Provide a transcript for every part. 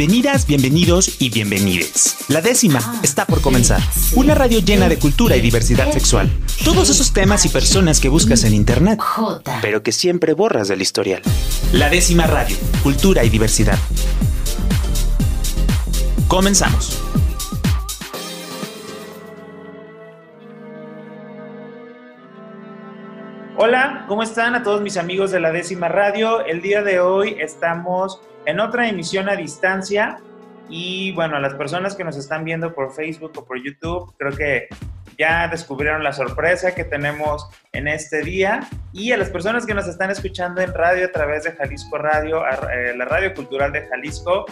Bienvenidas, bienvenidos y bienvenides. La décima está por comenzar. Una radio llena de cultura y diversidad sexual. Todos esos temas y personas que buscas en internet, pero que siempre borras del historial. La décima radio, cultura y diversidad. Comenzamos. Hola, ¿cómo están a todos mis amigos de la décima radio? El día de hoy estamos en otra emisión a distancia. Y bueno, a las personas que nos están viendo por Facebook o por YouTube, creo que ya descubrieron la sorpresa que tenemos en este día. Y a las personas que nos están escuchando en radio a través de Jalisco Radio, eh, la Radio Cultural de Jalisco,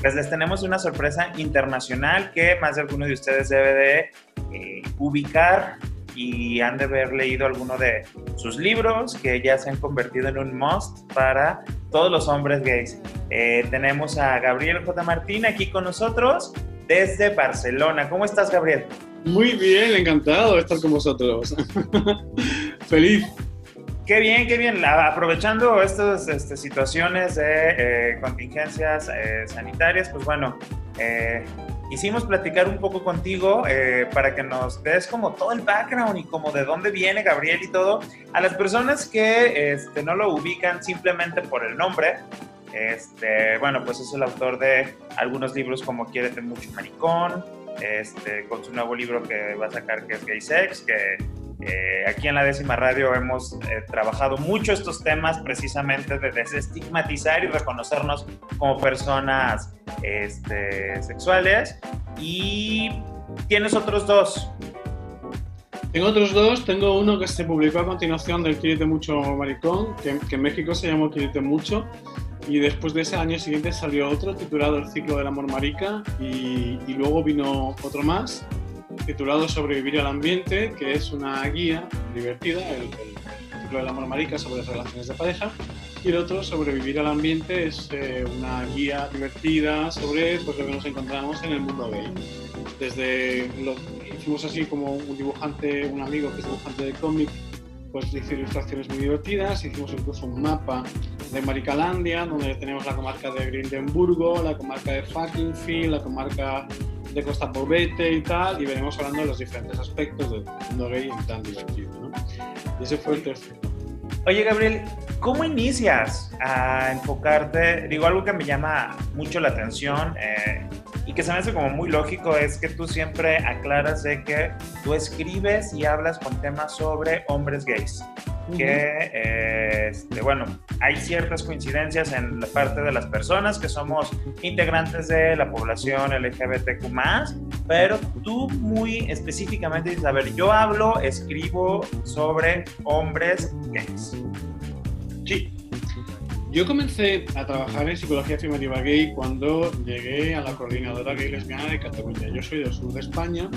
pues les tenemos una sorpresa internacional que más de alguno de ustedes debe de eh, ubicar y han de haber leído alguno de sus libros que ya se han convertido en un must para todos los hombres gays. Eh, tenemos a Gabriel J. Martín aquí con nosotros desde Barcelona. ¿Cómo estás, Gabriel? Muy bien, encantado de estar con vosotros. Feliz. Qué bien, qué bien. Aprovechando estas este, situaciones de eh, contingencias eh, sanitarias, pues bueno, Hicimos platicar un poco contigo eh, para que nos des como todo el background y como de dónde viene Gabriel y todo. A las personas que este, no lo ubican simplemente por el nombre, este, bueno, pues es el autor de algunos libros como Quiérete mucho maricón, este, con su nuevo libro que va a sacar que es Gay Sex, que eh, aquí en la décima radio hemos eh, trabajado mucho estos temas precisamente de desestigmatizar y reconocernos como personas este, sexuales. Y tienes otros dos. Tengo otros dos. Tengo uno que se publicó a continuación del Quirite Mucho Maricón, que, en México se llamó Quirite Mucho. Y después de ese año siguiente salió otro titulado El ciclo del amor marica. y luego vino otro más titulado Sobrevivir al ambiente, que es una guía divertida, el, ciclo del amor marica sobre relaciones de pareja, y el otro, Sobrevivir al ambiente, es eh, una guía divertida sobre pues, lo que nos encontramos en el mundo gay. Desde hicimos así como un dibujante, un amigo que es dibujante de cómic, pues hizo ilustraciones muy divertidas, hicimos incluso un mapa de Maricalandia, donde tenemos la comarca de Grindenburgo, la comarca de Fuckingfield, la comarca de Costa Povete y tal, y venimos hablando de los diferentes aspectos del mundo gay y tan divertido, ¿no? Y ese fue el tercero. Oye, Gabriel, ¿cómo inicias a enfocarte? Digo, algo que me llama mucho la atención eh, y que se me hace como muy lógico es que tú siempre aclaras de que tú escribes y hablas con temas sobre hombres gays que, eh, este, bueno, hay ciertas coincidencias en la parte de las personas que somos integrantes de la población LGBTQ+, pero tú muy específicamente dices, a ver, yo hablo, escribo sobre hombres gays. Sí. Yo comencé a trabajar en psicología afirmativa gay cuando llegué a la coordinadora gay lesbiana de Cataluña. Yo soy del sur de España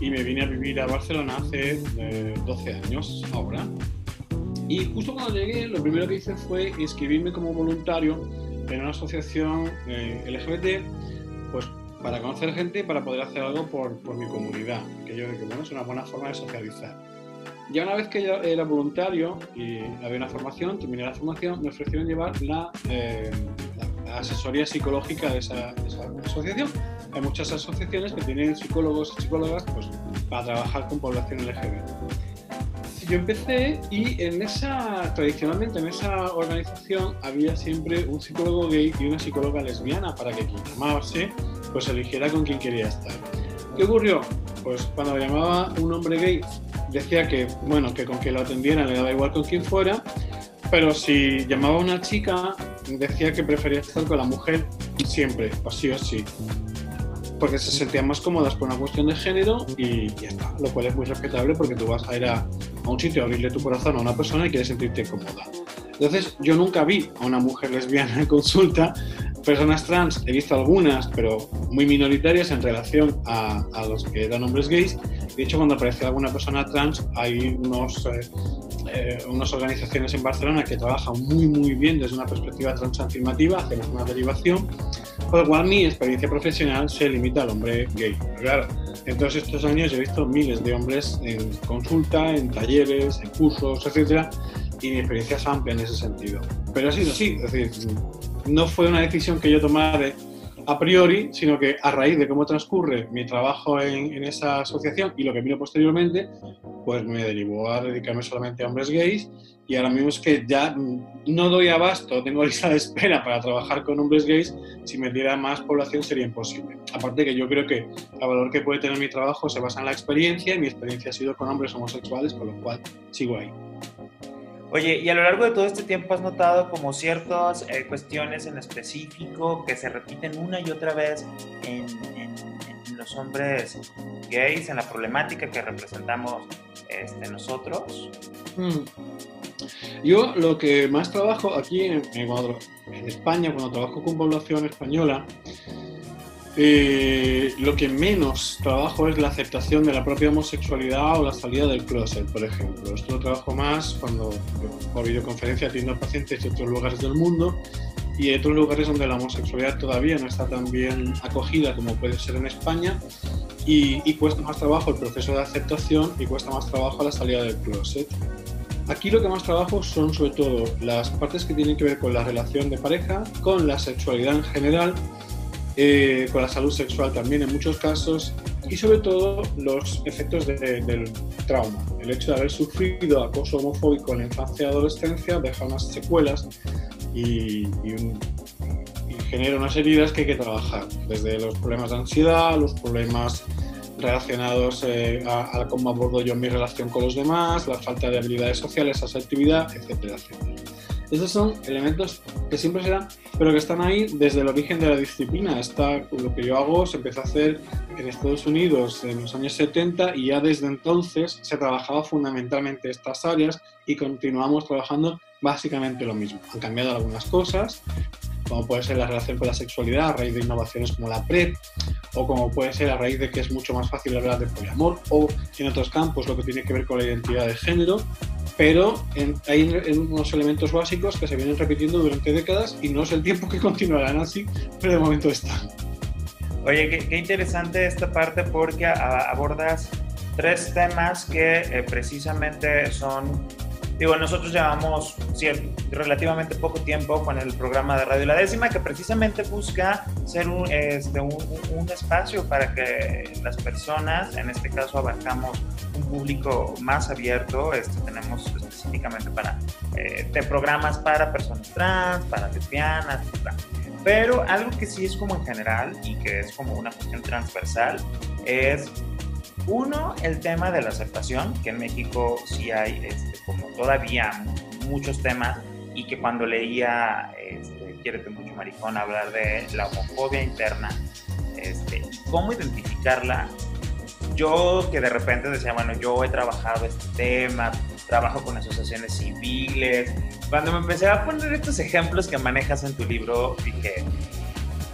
y me vine a vivir a Barcelona hace 12 eh, años ahora. Y justo cuando llegué, lo primero que hice fue inscribirme como voluntario en una asociación eh, LGBT, pues para conocer gente y para poder hacer algo por, por mi comunidad, que yo creo que es una buena forma de socializar. Ya una vez que yo era voluntario y había una formación, terminé la formación, me ofrecieron llevar la, eh, asesoría psicológica de esa, de esa, asociación. Hay muchas asociaciones que tienen psicólogos y psicólogas pues, para trabajar con población LGBT yo empecé y en esa, tradicionalmente en esa organización había siempre un psicólogo gay y una psicóloga lesbiana para que quien llamase pues eligiera con quien quería estar. ¿Qué ocurrió? Pues cuando llamaba un hombre gay decía que, bueno, que con que lo atendieran le daba igual con quien fuera, pero si llamaba a una chica decía que prefería estar con la mujer siempre, o sí o sí porque se sentían más cómodas por una cuestión de género y ya está, lo cual es muy respetable porque tú vas a ir a, a un sitio a abrirle tu corazón a una persona y quieres sentirte cómoda. Entonces, yo nunca vi a una mujer lesbiana en consulta. Personas trans, he visto algunas, pero muy minoritarias en relación a, a los que eran hombres gays. De hecho, cuando aparece alguna persona trans, hay unos, eh, eh, unas organizaciones en Barcelona que trabajan muy, muy bien desde una perspectiva transafirmativa, hacemos una derivación, por lo cual mi experiencia profesional se limita al hombre gay. Claro, en todos estos años he visto miles de hombres en consulta, en talleres, en cursos, etcétera, y mi experiencia es amplia en ese sentido. Pero ha sido así, es decir, no fue una decisión que yo tomara de a priori, sino que a raíz de cómo transcurre mi trabajo en, esa asociación y lo que vino posteriormente, pues me derivó a dedicarme solamente a hombres gays y ahora mismo es que ya no doy abasto, tengo lista de espera para trabajar con hombres gays, si me diera más población sería imposible. Aparte que yo creo que el valor que puede tener mi trabajo se basa en la experiencia y mi experiencia ha sido con hombres homosexuales, con lo cual sigo ahí. Oye, y a lo largo de todo este tiempo has notado como ciertas eh, cuestiones en específico que se repiten una y otra vez en, los hombres gays, en la problemática que representamos este, nosotros. Mm. Yo lo que más trabajo aquí en España, cuando trabajo con población española, eh, lo que menos trabajo es la aceptación de la propia homosexualidad o la salida del closet, por ejemplo. Esto lo trabajo más cuando por videoconferencia atiendo a pacientes de otros lugares del mundo y hay otros lugares donde la homosexualidad todavía no está tan bien acogida como puede ser en España y, y cuesta más trabajo el proceso de aceptación y cuesta más trabajo la salida del closet. Aquí lo que más trabajo son sobre todo las partes que tienen que ver con la relación de pareja, con la sexualidad en general eh, con la salud sexual también en muchos casos y sobre todo los efectos del trauma. El hecho de haber sufrido acoso homofóbico en la infancia y adolescencia deja unas secuelas y, genera unas heridas que hay que trabajar, desde los problemas de ansiedad, los problemas relacionados eh, a, a, cómo abordo yo mi relación con los demás, la falta de habilidades sociales, asertividad, etcétera, etcétera. Esos son elementos que siempre serán, pero que están ahí desde el origen de la disciplina. Está, lo que yo hago se empezó a hacer en Estados Unidos en los años 70 y ya desde entonces se trabajaba fundamentalmente estas áreas y continuamos trabajando básicamente lo mismo. Han cambiado algunas cosas, como puede ser la relación con la sexualidad a raíz de innovaciones como la PrEP, o como puede ser a raíz de que es mucho más fácil hablar de poliamor, o en otros campos lo que tiene que ver con la identidad de género, pero hay unos elementos básicos que se vienen repitiendo durante décadas y no es el tiempo que continuarán así, pero de momento están. Oye, qué, interesante esta parte porque abordas tres temas que eh, precisamente son Digo, nosotros llevamos relativamente poco tiempo con el programa de Radio La Décima, que precisamente busca ser un, este, un, espacio para que las personas, en este caso abarcamos un público más abierto, este, tenemos específicamente para, eh, de programas para personas trans, para lesbianas, etc. Pero algo que sí es como en general y que es como una cuestión transversal es uno, el tema de la aceptación, que en México sí hay este, como todavía muchos temas y que cuando leía este, Quiérete mucho maricón hablar de la homofobia interna, este, cómo identificarla, yo que de repente decía, bueno, yo he trabajado este tema, trabajo con asociaciones civiles, cuando me empecé a poner estos ejemplos que manejas en tu libro, dije,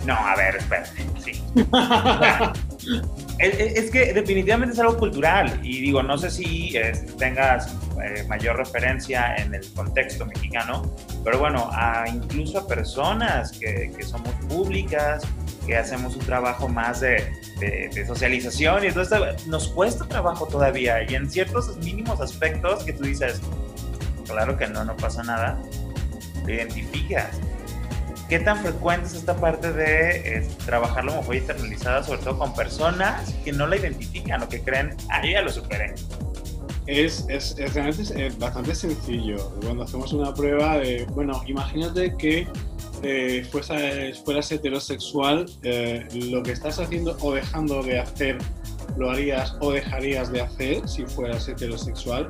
no, a ver, espérate, sí. es, que definitivamente es algo cultural y digo, no sé si tengas eh, mayor referencia en el contexto mexicano, pero bueno, a incluso a personas que, que somos públicas, que hacemos un trabajo más de, de, socialización y entonces nos cuesta trabajo todavía y en ciertos mínimos aspectos que tú dices, claro que no, no pasa nada, te identificas ¿Qué tan frecuente es esta parte de trabajar la homofobia internalizada, sobre todo con personas que no la identifican o que creen, ah, ya lo superé? Es, es, realmente es bastante sencillo. Cuando hacemos una prueba de, bueno, imagínate que eh, fueras, heterosexual, eh, lo que estás haciendo o dejando de hacer, lo harías o dejarías de hacer si fueras heterosexual.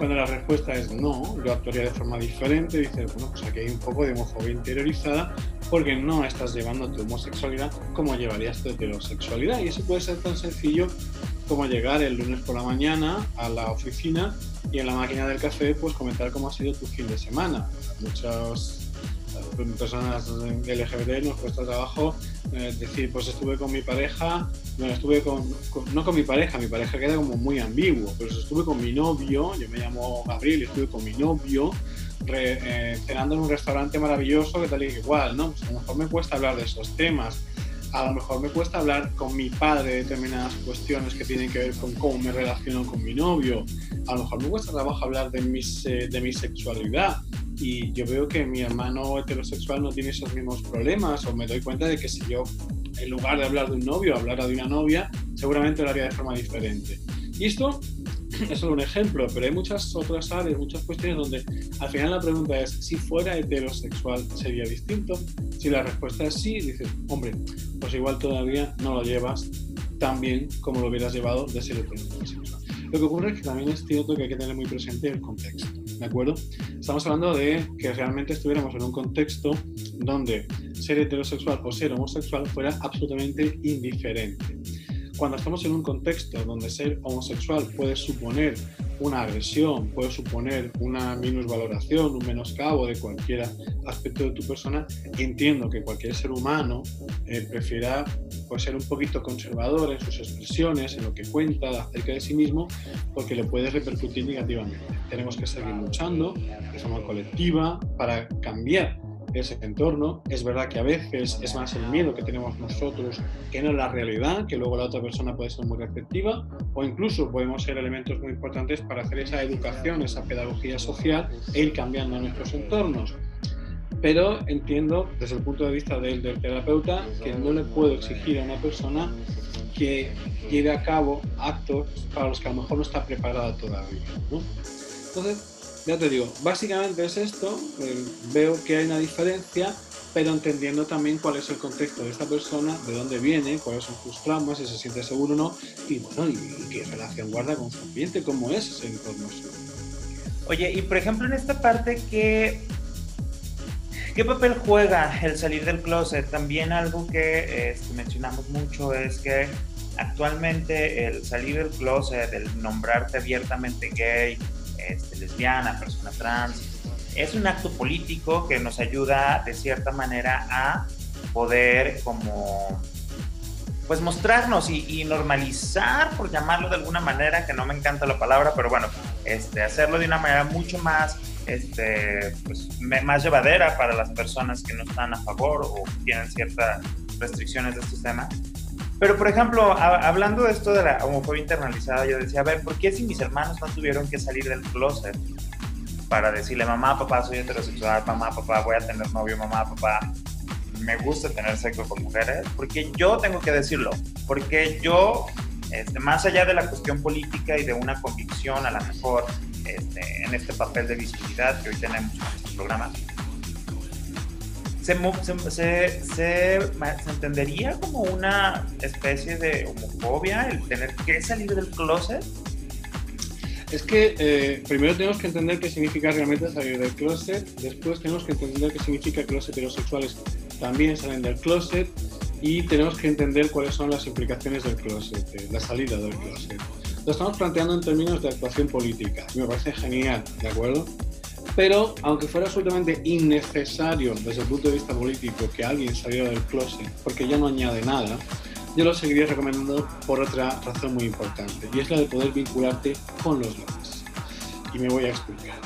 Cuando la respuesta es no, yo actuaría de forma diferente, dices, bueno, pues aquí hay un poco de homofobia interiorizada porque no estás llevando tu homosexualidad como llevarías tu heterosexualidad. Y eso puede ser tan sencillo como llegar el lunes por la mañana a la oficina y en la máquina del café pues comentar cómo ha sido tu fin de semana. Muchas eh, personas LGBT nos cuesta trabajo eh, decir, pues estuve con mi pareja, bueno, estuve con, no con mi pareja, mi pareja queda como muy ambiguo, pero estuve con mi novio, yo me llamo Gabriel estuve con mi novio eh, cenando en un restaurante maravilloso que tal igual, ¿no? Pues a lo mejor me cuesta hablar de esos temas, a lo mejor me cuesta hablar con mi padre de determinadas cuestiones que tienen que ver con cómo me relaciono con mi novio, a lo mejor me cuesta trabajo hablar de, mis, de mi sexualidad, y yo veo que mi hermano heterosexual no tiene esos mismos problemas o me doy cuenta de que si yo en lugar de hablar de un novio hablara de una novia, seguramente lo haría de forma diferente. Y esto es solo un ejemplo, pero hay muchas otras áreas, muchas cuestiones donde al final la pregunta es, si fuera heterosexual, ¿sería distinto? Si la respuesta es sí, dices, hombre, pues igual todavía no lo llevas tan bien como lo hubieras llevado de ser heterosexual. Lo que ocurre es que también es cierto que hay que tener muy presente el contexto, ¿de acuerdo? Estamos hablando de que realmente estuviéramos en un contexto donde ser heterosexual o ser homosexual fuera absolutamente indiferente cuando estamos en un contexto donde ser homosexual puede suponer una agresión, puede suponer una minusvaloración, un menoscabo de cualquier aspecto de tu persona, entiendo que cualquier ser humano eh, prefiera pues, ser un poquito conservador en sus expresiones, en lo que cuenta acerca de sí mismo, porque le puede repercutir negativamente. Tenemos que seguir luchando de forma colectiva para cambiar ese entorno. Es verdad que a veces es más el miedo que tenemos nosotros que no la realidad, que luego la otra persona puede ser muy receptiva, o incluso podemos ser elementos muy importantes para hacer esa educación, esa pedagogía social e ir cambiando nuestros entornos. Pero entiendo desde el punto de vista del, terapeuta que no le puedo exigir a una persona que lleve a cabo actos para los que a lo mejor no está preparada todavía. Entonces, ya te digo, básicamente es esto, eh, veo que hay una diferencia, pero entendiendo también cuál es el contexto de esta persona, de dónde viene, cuáles son sus traumas, si se siente seguro o no, y bueno, y, qué relación guarda con su ambiente, cómo es ese entorno. Oye, y por ejemplo en esta parte, ¿qué, ¿qué papel juega el salir del closet? También algo que este, mencionamos mucho es que actualmente el salir del closet, el nombrarte abiertamente gay, este, lesbiana, persona trans. Es un acto político que nos ayuda de cierta manera a poder como pues mostrarnos y, normalizar, por llamarlo de alguna manera, que no me encanta la palabra, pero bueno, este, hacerlo de una manera mucho más, este, pues, más llevadera para las personas que no están a favor o tienen ciertas restricciones de estos temas. Pero, por ejemplo, hablando de esto de la homofobia internalizada, yo decía, a ver, ¿por qué si mis hermanos no tuvieron que salir del closet para decirle, mamá, papá, soy heterosexual, mamá, papá, voy a tener novio, mamá, papá, me gusta tener sexo con mujeres? Porque yo tengo que decirlo, porque yo, este, más allá de la cuestión política y de una convicción, a lo mejor, este, en este papel de visibilidad que hoy tenemos en este programa, se, se, entendería como una especie de homofobia el tener que salir del closet. Es que eh, primero tenemos que entender qué significa realmente salir del closet, después tenemos que entender qué significa que los heterosexuales también salen del closet y tenemos que entender cuáles son las implicaciones del closet, la salida del closet. Lo estamos planteando en términos de actuación política me parece genial, ¿de acuerdo? Pero, aunque fuera absolutamente innecesario desde el punto de vista político que alguien saliera del closet, porque ya no añade nada, yo lo seguiría recomendando por otra razón muy importante, y es la de poder vincularte con los demás. Y me voy a explicar.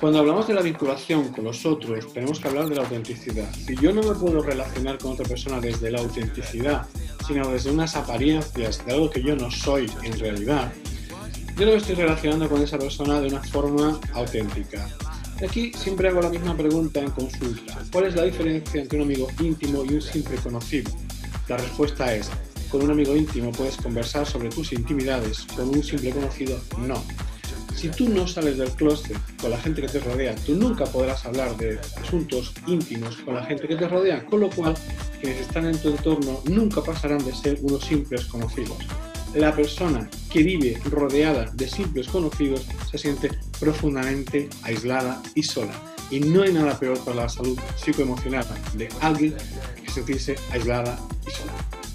Cuando hablamos de la vinculación con los otros, tenemos que hablar de la autenticidad. Si yo no me puedo relacionar con otra persona desde la autenticidad, sino desde unas apariencias de algo que yo no soy en realidad, yo lo estoy relacionando con esa persona de una forma auténtica. Aquí siempre hago la misma pregunta en consulta. ¿Cuál es la diferencia entre un amigo íntimo y un simple conocido? La respuesta es, con un amigo íntimo puedes conversar sobre tus intimidades, con un simple conocido no. Si tú no sales del closet con la gente que te rodea, tú nunca podrás hablar de asuntos íntimos con la gente que te rodea, con lo cual quienes están en tu entorno nunca pasarán de ser unos simples conocidos la persona que vive rodeada de simples conocidos se siente profundamente aislada y sola. Y no hay nada peor para la salud psicoemocional de alguien que sentirse aislada y sola.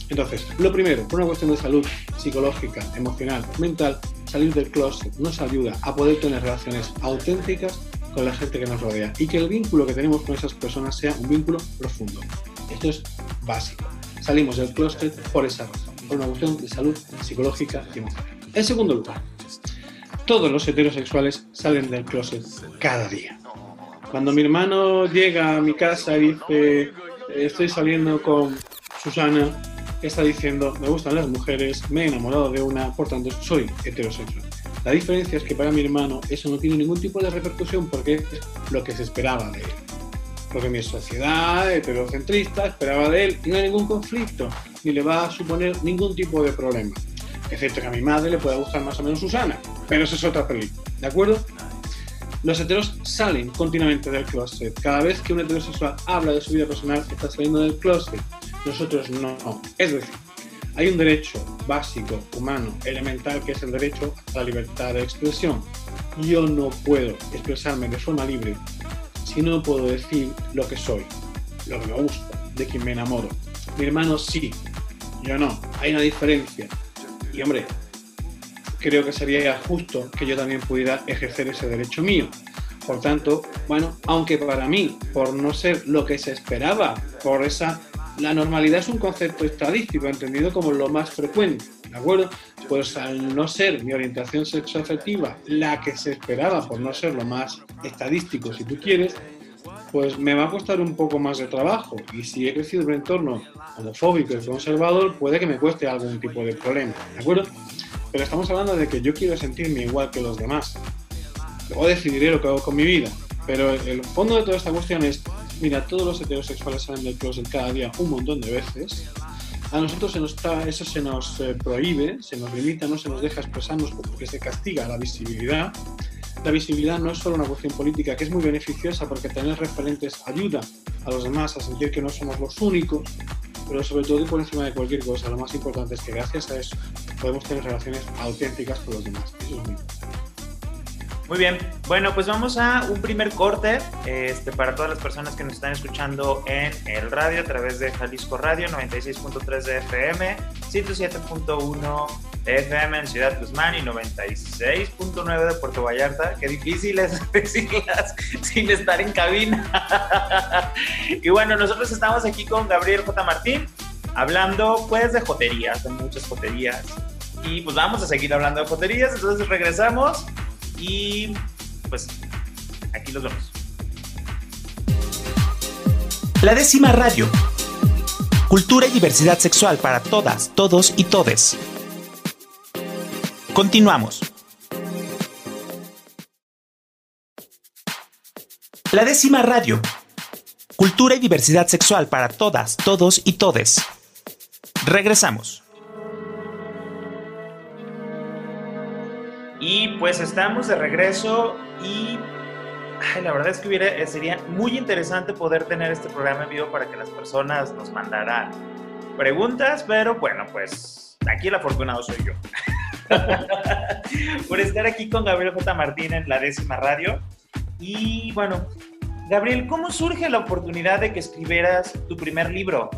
Entonces, lo primero, por una cuestión de salud psicológica, emocional, mental, salir del closet nos ayuda a poder tener relaciones auténticas con la gente que nos rodea y que el vínculo que tenemos con esas personas sea un vínculo profundo. Esto es básico. Salimos del closet por esa razón por una cuestión de salud psicológica y emocional. En segundo lugar, todos los heterosexuales salen del closet cada día. Cuando mi hermano llega a mi casa y dice, estoy saliendo con Susana, está diciendo, me gustan las mujeres, me he enamorado de una, por tanto soy heterosexual. La diferencia es que para mi hermano eso no tiene ningún tipo de repercusión porque es lo que se esperaba de él. Lo que mi sociedad heterocentrista esperaba de él y no hay ningún conflicto, ni le va a suponer ningún tipo de problema. Excepto que a mi madre le pueda gustar más o menos Susana, pero eso es otra película, ¿de acuerdo? Los heteros salen continuamente del closet. Cada vez que un heterosexual habla de su vida personal, está saliendo del closet. Nosotros no. Es decir, hay un derecho básico, humano, elemental, que es el derecho a la libertad de expresión. Yo no puedo expresarme de forma libre si no puedo decir lo que soy, lo que me gusta, de quien me enamoro. Mi hermano sí, yo no. Hay una diferencia. Y hombre, creo que sería justo que yo también pudiera ejercer ese derecho mío. Por tanto, bueno, aunque para mí, por no ser lo que se esperaba, por esa la normalidad es un concepto estadístico, entendido como lo más frecuente, ¿de acuerdo? Pues al no ser mi orientación sexoafectiva la que se esperaba, por no ser lo más estadístico, si tú quieres, pues me va a costar un poco más de trabajo. Y si he crecido en un entorno homofóbico y conservador, puede que me cueste algún tipo de problema, ¿de acuerdo? Pero estamos hablando de que yo quiero sentirme igual que los demás. Luego decidiré lo que hago con mi vida. Pero el fondo de toda esta cuestión es Mira, todos los heterosexuales salen del closet cada día un montón de veces. A nosotros se nos eso se nos eh, prohíbe, se nos limita, no se nos deja expresarnos porque se castiga la visibilidad. La visibilidad no es solo una cuestión política, que es muy beneficiosa porque tener referentes ayuda a los demás a sentir que no somos los únicos, pero sobre todo y por encima de cualquier cosa, lo más importante es que gracias a eso podemos tener relaciones auténticas con los demás. Eso es muy importante. Muy bien, bueno, pues vamos a un primer corte este, para todas las personas que nos están escuchando en el radio a través de Jalisco Radio 96.3 de FM, 107.1 de FM en Ciudad Guzmán y 96.9 de Puerto Vallarta. Qué difícil es decirlas sin estar en cabina. y bueno, nosotros estamos aquí con Gabriel J. Martín hablando pues de joterías, de muchas joterías. Y pues vamos a seguir hablando de joterías, entonces regresamos y pues aquí los vemos. La décima radio. Cultura y diversidad sexual para todas, todos y todes. Continuamos. La décima radio. Cultura y diversidad sexual para todas, todos y todes. Regresamos. Y pues estamos de regreso y la verdad es que eh, sería muy interesante poder tener este programa en vivo para que las personas nos mandaran preguntas, pero bueno, pues aquí el afortunado soy yo. Por estar aquí con Gabriel J. Martín en la décima radio. Y bueno, Gabriel, ¿cómo surge la oportunidad de que escribieras tu primer libro?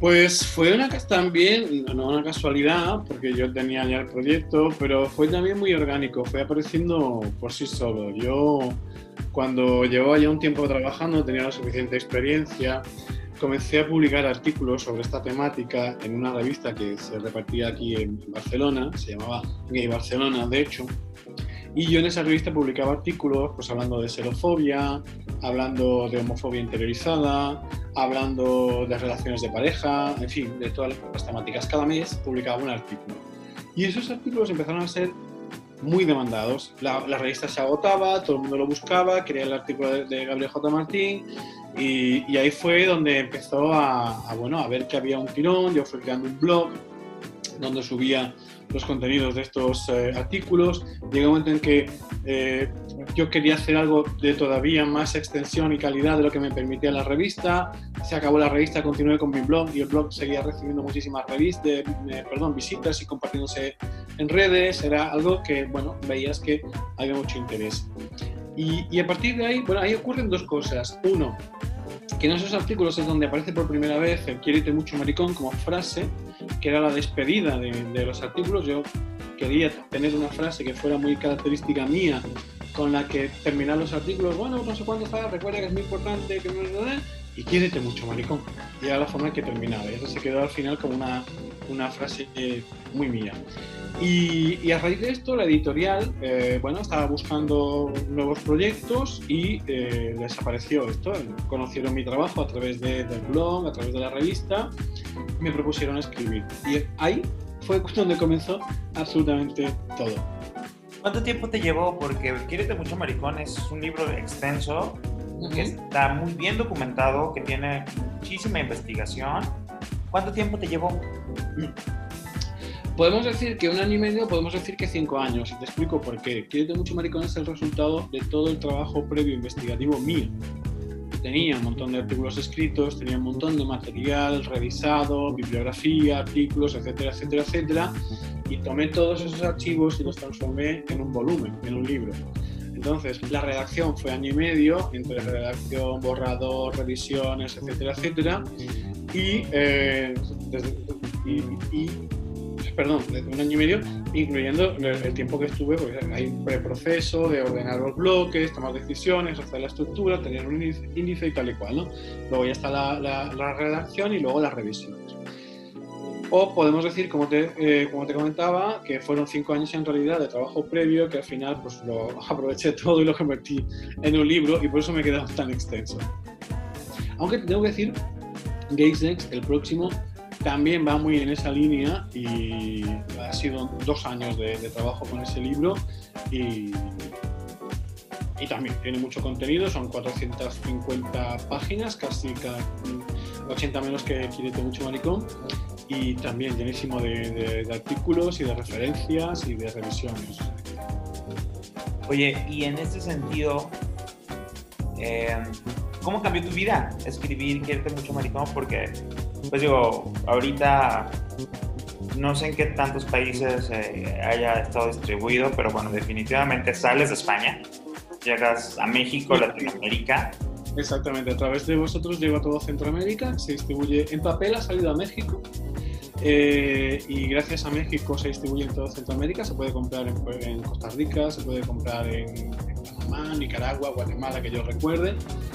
Pues fue una también, no una casualidad, porque yo tenía ya el proyecto, pero fue también muy orgánico, fue apareciendo por sí solo. Yo cuando llevaba ya un tiempo trabajando, tenía la suficiente experiencia, comencé a publicar artículos sobre esta temática en una revista que se repartía aquí en Barcelona, se llamaba Gay Barcelona, de hecho, y yo en esa revista publicaba artículos pues, hablando de xerofobia, hablando de homofobia interiorizada, hablando de relaciones de pareja, en fin, de todas las temáticas. Cada mes publicaba un artículo. Y esos artículos empezaron a ser muy demandados. La, revista se agotaba, todo el mundo lo buscaba, quería el artículo de, Gabriel J. Martín y, ahí fue donde empezó a, a, bueno, a ver que había un tirón. Yo fui creando un blog donde subía los contenidos de estos eh, artículos. Llega un momento en que eh, yo quería hacer algo de todavía más extensión y calidad de lo que me permitía la revista. Se acabó la revista, continué con mi blog y el blog seguía recibiendo muchísimas revistas, eh, perdón, visitas y compartiéndose en redes. Era algo que, bueno, veías que había mucho interés. Y, y a partir de ahí, bueno, ahí ocurren dos cosas. Uno, que en esos artículos es donde aparece por primera vez el quiérete mucho maricón como frase, que era la despedida de, los artículos. Yo quería tener una frase que fuera muy característica mía, con la que terminar los artículos, bueno, no sé cuándo está, recuerda que es muy importante, que no y quiérete mucho maricón. Y era la forma en que terminaba. Y eso se quedó al final como una, una frase muy mía. Y, a raíz de esto, la editorial, eh, bueno, estaba buscando nuevos proyectos y eh, les apareció esto. Conocieron mi trabajo a través de, del blog, a través de la revista, me propusieron escribir. Y ahí fue donde comenzó absolutamente todo. ¿Cuánto tiempo te llevó? Porque Quiérete mucho maricón es un libro extenso, que está muy bien documentado, que tiene muchísima investigación. ¿Cuánto tiempo te llevó? Podemos decir que un año y medio, podemos decir que cinco años. Y te explico por qué. Quiérete mucho maricón es el resultado de todo el trabajo previo investigativo mío tenía un montón de artículos escritos, tenía un montón de material revisado, bibliografía, artículos, etcétera, etcétera, etcétera, y tomé todos esos archivos y los transformé en un volumen, en un libro. Entonces, la redacción fue año y medio, entre redacción, borrador, revisiones, etcétera, etcétera, y, eh, y perdón, de un año y medio, incluyendo el, tiempo que estuve, porque hay un preproceso de ordenar los bloques, tomar decisiones, hacer la estructura, tener un índice y tal y cual, ¿no? Luego ya está la, redacción y luego las revisiones. O podemos decir, como te, eh, como te comentaba, que fueron cinco años en realidad de trabajo previo, que al final pues lo aproveché todo y lo convertí en un libro y por eso me he quedado tan extenso. Aunque tengo que decir, GazeX, el próximo, también va muy en esa línea y ha sido dos años de, trabajo con ese libro y, y, también tiene mucho contenido, son 450 páginas, casi cada, 80 menos que Quirete Mucho Maricón y también llenísimo de, artículos y de referencias y de revisiones. Oye, y en este sentido, eh, ¿cómo cambió tu vida escribir Quirete Mucho Maricón? Porque pues digo, ahorita no sé en qué tantos países eh, haya estado distribuido, pero bueno, definitivamente sales de España, llegas a México, Latinoamérica. Exactamente, a través de vosotros llega a todo Centroamérica, se distribuye en papel, ha salido a México. Eh, y gracias a México se distribuye en toda Centroamérica, se puede comprar en, Costa Rica, se puede comprar en, en, Panamá, Nicaragua, Guatemala, que yo recuerde,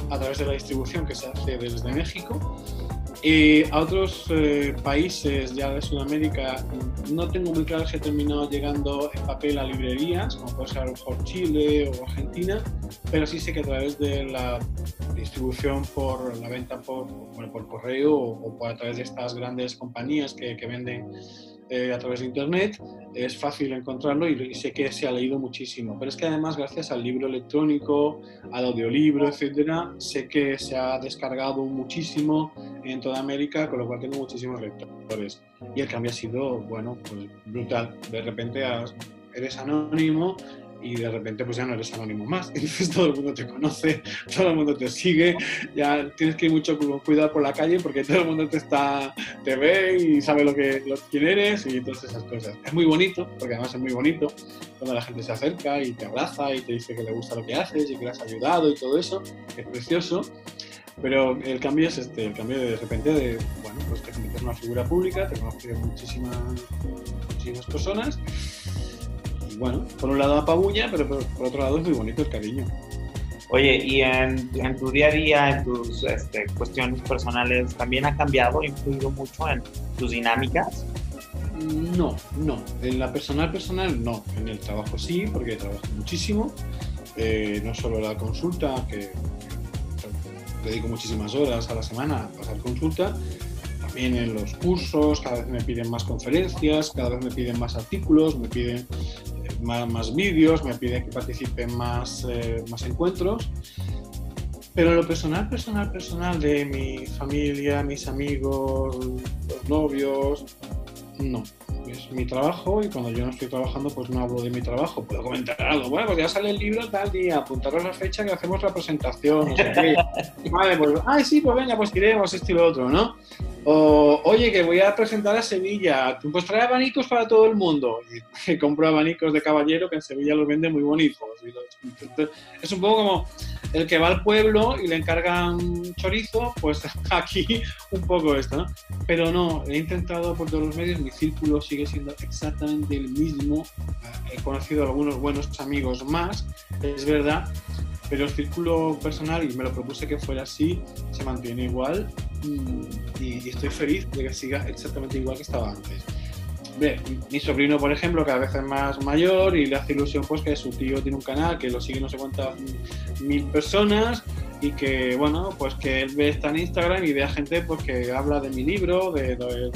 a través de la distribución que se hace desde México. Y a otros eh, países ya de Sudamérica no tengo muy claro si he terminado llegando en papel a librerías, como puede ser por Chile o Argentina, pero sí sé que a través de la distribución por la venta por, bueno, por correo o, a través de estas grandes compañías que venden eh, a través de Internet, es fácil encontrarlo y, sé que se ha leído muchísimo. Pero es que además, gracias al libro electrónico, al audiolibro, etcétera, sé que se ha descargado muchísimo en toda América, con lo cual tengo muchísimos lectores. Y el cambio ha sido, bueno, pues brutal. De repente eres anónimo y de repente pues ya no eres anónimo más. Entonces todo el mundo te conoce, todo el mundo te sigue, ya tienes que ir mucho cuidado por la calle porque todo el mundo te está te ve y sabe lo que lo, quién eres y todas esas cosas. Es muy bonito, porque además es muy bonito cuando la gente se acerca y te abraza y te dice que le gusta lo que haces y que le has ayudado y todo eso, es precioso. Pero el cambio es este, el cambio de, de repente de, bueno, pues te conviertes en una figura pública, te conocen muchísimas, muchísimas personas bueno, por un lado apabulla, pero por, otro lado es muy bonito el cariño. Oye, ¿y en, tu día a día, en tus este, cuestiones personales, también ha cambiado, influido mucho en tus dinámicas? No, no. En la personal, personal, no. En el trabajo sí, porque trabajo muchísimo. Eh, no solo la consulta, que dedico muchísimas horas a la semana a pasar consulta, también en los cursos, cada vez me piden más conferencias, cada vez me piden más artículos, me piden más, vídeos, me pide que participe en más, eh, más encuentros. Pero lo personal, personal, personal de mi familia, mis amigos, los novios, no. Es mi trabajo y cuando yo no estoy trabajando, pues no hablo de mi trabajo. Puedo comentar algo. Bueno, pues ya sale el libro tal día, apuntaros la fecha que hacemos la presentación. vale, pues, ay, sí, pues venga, pues iremos esto y lo otro, ¿no? O, oye, que voy a presentar a Sevilla, pues trae abanicos para todo el mundo. Y, compro abanicos de caballero que en Sevilla los vende muy bonitos. es un poco como el que va al pueblo y le encargan chorizo, pues aquí un poco esto, ¿no? Pero no, he intentado por todos los medios, mi círculo sigue siendo exactamente el mismo. He conocido algunos buenos amigos más, es verdad, pero el círculo personal, y me lo propuse que fuera así, se mantiene igual y, estoy feliz de que siga exactamente igual que estaba antes. mi sobrino, por ejemplo, cada vez es más mayor y le hace ilusión pues que su tío tiene un canal que lo sigue no sé cuántas mil personas y que, bueno, pues que él ve está en Instagram y ve a gente pues que habla de mi libro, de,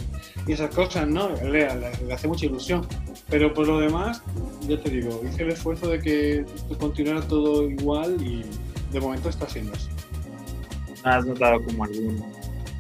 y esas cosas, ¿no? Le, le, hace mucha ilusión. Pero por lo demás, yo te digo, hice el esfuerzo de que continuara todo igual y de momento está siendo así. ¿Has notado como algún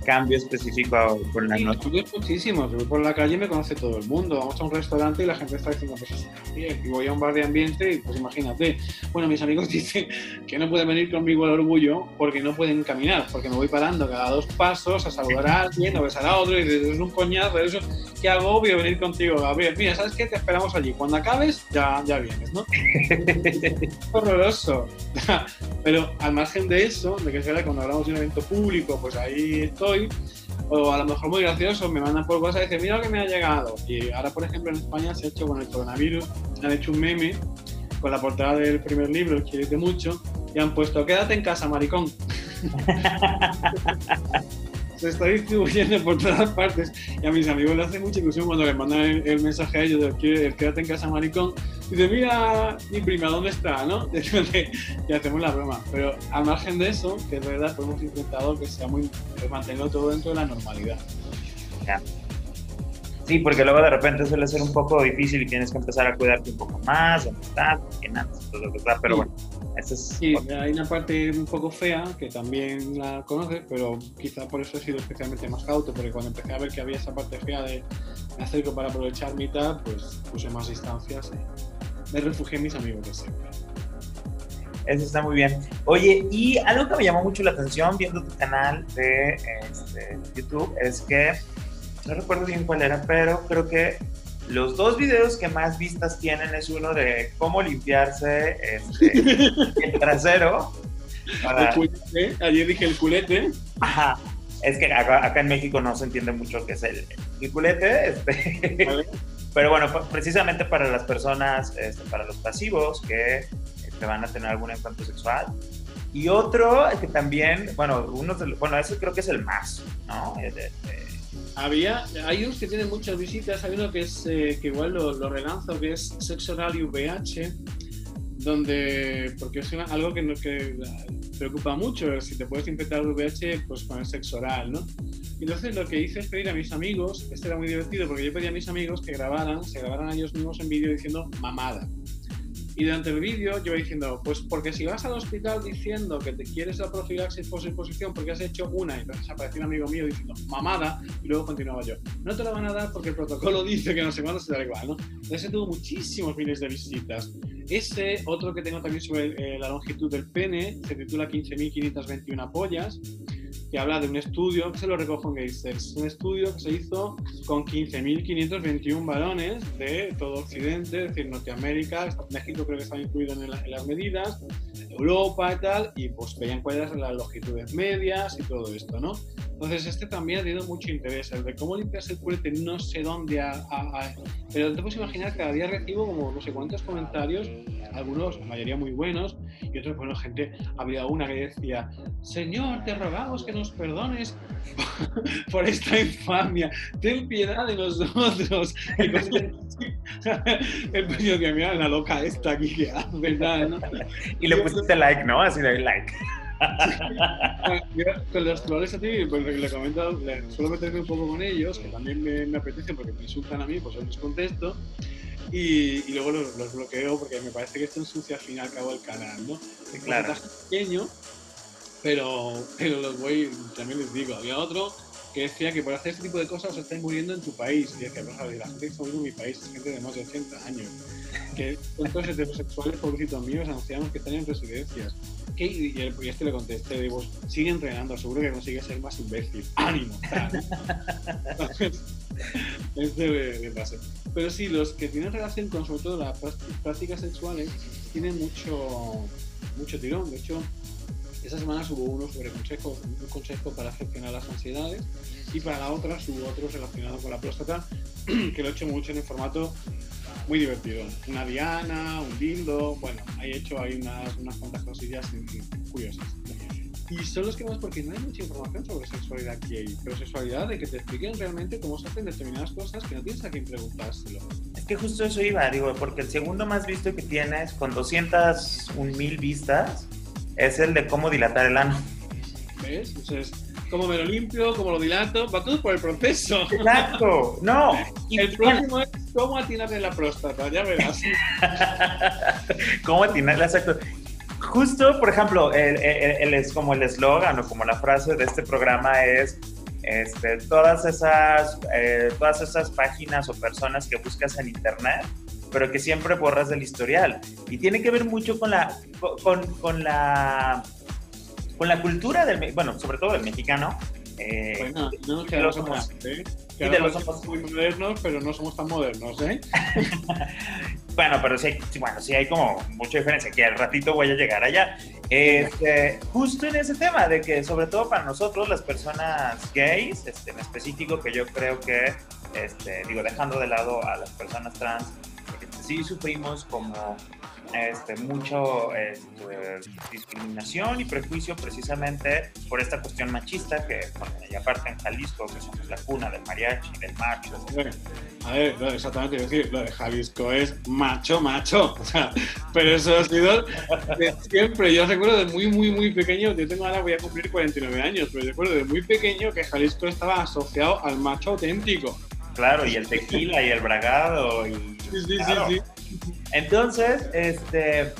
cambio específico con la noche? Sí, muchísimo. por la calle me conoce todo el mundo. Vamos a un restaurante y la gente está diciendo, pues bien. Y voy a un bar de ambiente y pues imagínate. Bueno, mis amigos dicen que no pueden venir conmigo al orgullo porque no pueden caminar, porque me voy parando cada dos pasos a saludar a alguien, a besar a otro y es un coñazo. Eso, qué agobio venir contigo, Gabriel. Mira, ¿sabes qué? Te esperamos allí. Cuando acabes, ya, ya vienes, ¿no? horroroso. Pero al margen de eso, de que sea cuando hablamos de un evento público, pues ahí estoy. O a lo mejor muy gracioso, me mandan por WhatsApp y dicen, mira lo que me ha llegado. Y ahora, por ejemplo, en España se ha hecho con el coronavirus, han hecho un meme con la portada del primer libro, el de mucho, y han puesto, quédate en casa, maricón. se está distribuyendo por todas partes. Y a mis amigos les hace mucha ilusión cuando les mandan el, mensaje a ellos de el quédate en casa maricón y dice mira mi prima dónde está ¿no? y hacemos la broma. Pero al margen de eso que es verdad pues hemos intentado que sea muy que mantenga todo dentro de la normalidad. Sí, porque luego de repente suele ser un poco difícil y tienes que empezar a cuidarte un poco más, a que nada, pero bueno sí, hay una parte un poco fea que también la conoces, pero quizá por eso he sido especialmente más cauto, porque cuando empecé a ver que había esa parte fea de me acerco para aprovechar mitad, pues puse más distancias y me refugié en mis amigos de siempre. Eso está muy bien. Oye, y algo que me llamó mucho la atención viendo tu canal de este, YouTube es que, no recuerdo bien cuál era, pero creo que los dos videos que más vistas tienen es uno de cómo limpiarse este, el trasero. El culete, ayer dije el culete. Ajá. Es que acá, en México no se entiende mucho qué es el, culete. Este. Pero bueno, precisamente para las personas, este, para los pasivos que este, van a tener algún encuentro sexual. Y otro que también, bueno, uno bueno, ese creo que es el más, ¿no? Había, hay unos que tienen muchas visitas, hay uno que es eh, que igual lo, lo, relanzo, que es Sexo Oral y VH, donde, porque es algo que, nos que preocupa mucho, si te puedes infectar VH, pues con el sexo oral, ¿no? Entonces lo que hice es pedir a mis amigos, este era muy divertido, porque yo pedí a mis amigos que grabaran, se grabaran ellos mismos en vídeo diciendo mamada. Y durante el vídeo yo iba diciendo, pues porque si vas al hospital diciendo que te quieres la profilaxis por exposición porque has hecho una, y entonces apareció un amigo mío diciendo, mamada, y luego continuaba yo, no te lo van a dar porque el protocolo dice que no sé cuándo se da igual, ¿no? Entonces tuvo muchísimos miles de visitas. Ese, otro que tengo también sobre eh, la longitud del pene, se titula 15.521 pollas que habla de un estudio, que se lo recojo en Geisters, un estudio que se hizo con 15.521 varones de todo Occidente, es decir, Norteamérica, México creo que está incluido en, las medidas, Europa y tal, y pues veían cuáles eran las longitudes medias y todo esto, ¿no? Entonces este también ha tenido mucho interés, el de cómo limpiarse el culete no sé dónde, pero te puedes imaginar cada día recibo como no sé cuántos comentarios, algunos, la mayoría muy buenos, y otros, bueno, gente, había una que decía, Señor, te rogamos que nos perdones por esta infamia, ten piedad de nosotros. el pequeño que mira la loca esta aquí que. ¿no? Y le pusiste like, ¿no? Así de like. Con los trolls a ti, pues le, comento, suelo meterme un poco con ellos, que también me, me apetece porque me insultan a mí, pues yo les contesto. Y, y, luego los, los, bloqueo porque me parece que esto ensucia al fin y al cabo el canal, ¿no? Claro. pequeño, pero, pero los voy, también les digo, había otro que decía que por hacer este tipo de cosas os estáis muriendo en tu país. Y decía, pues, la gente que está muriendo en mi país es gente de más de 80 años. Que son todos heterosexuales, pobrecitos míos, ancianos que están en residencias. ¿Qué? Y, este le contesté, digo, sigue entrenando, seguro que consigue ser más imbécil. ¡Ánimo! este le, pasa. Pero sí, los que tienen relación con sobre todo las prácticas sexuales tienen mucho, mucho tirón. De hecho, esa semana hubo uno sobre consejo, un consejo para gestionar las ansiedades y para la otra hubo otro relacionado con la próstata que lo he hecho mucho en el formato muy divertido. Una diana, un dildo, bueno, he hecho ahí unas, unas cuantas cosillas curiosas. Y son los que más, porque no hay mucha información sobre sexualidad aquí, pero sexualidad de que te expliquen realmente cómo se hacen determinadas cosas que no tienes a quien preguntárselo. Es que justo eso iba, digo, porque el segundo más visto que tienes con 201 mil vistas, es el de cómo dilatar el ano. ¿Ves? Entonces, cómo me lo limpio, cómo lo dilato, va todo por el proceso. Exacto, no. el próximo es cómo atinarle la próstata, ya verás. cómo atinarle, exacto. Justo, por ejemplo, el, es como el eslogan o como la frase de este programa es este, todas, esas, eh, todas esas páginas o personas que buscas en internet, pero que siempre borras del historial. Y tiene que ver mucho con la, con, con la con la cultura del, bueno, sobre todo del mexicano. Eh, bueno, no que los somos, ¿eh? Que de los somos muy modernos, pero no somos tan modernos, ¿eh? bueno, pero sí, bueno, sí hay como mucha diferencia, que al ratito voy a llegar allá. Este, justo en ese tema de que sobre todo para nosotros, las personas gays, este, en específico, que yo creo que, este, digo, dejando de lado a las personas trans, sí sufrimos como este, mucho este, discriminación y prejuicio precisamente por esta cuestión machista que, y aparte en Jalisco, que somos la cuna del mariachi, del macho. A ver, exactamente, decir, lo de Jalisco es macho, macho, o sea, pero eso ha sido de siempre. Yo recuerdo de muy, muy, muy pequeño, yo tengo ahora, voy a cumplir 49 años, pero recuerdo de muy pequeño que Jalisco estaba asociado al macho auténtico. Claro, y el tequila y el bragado. Y, sí, sí, sí, sí. Entonces, este,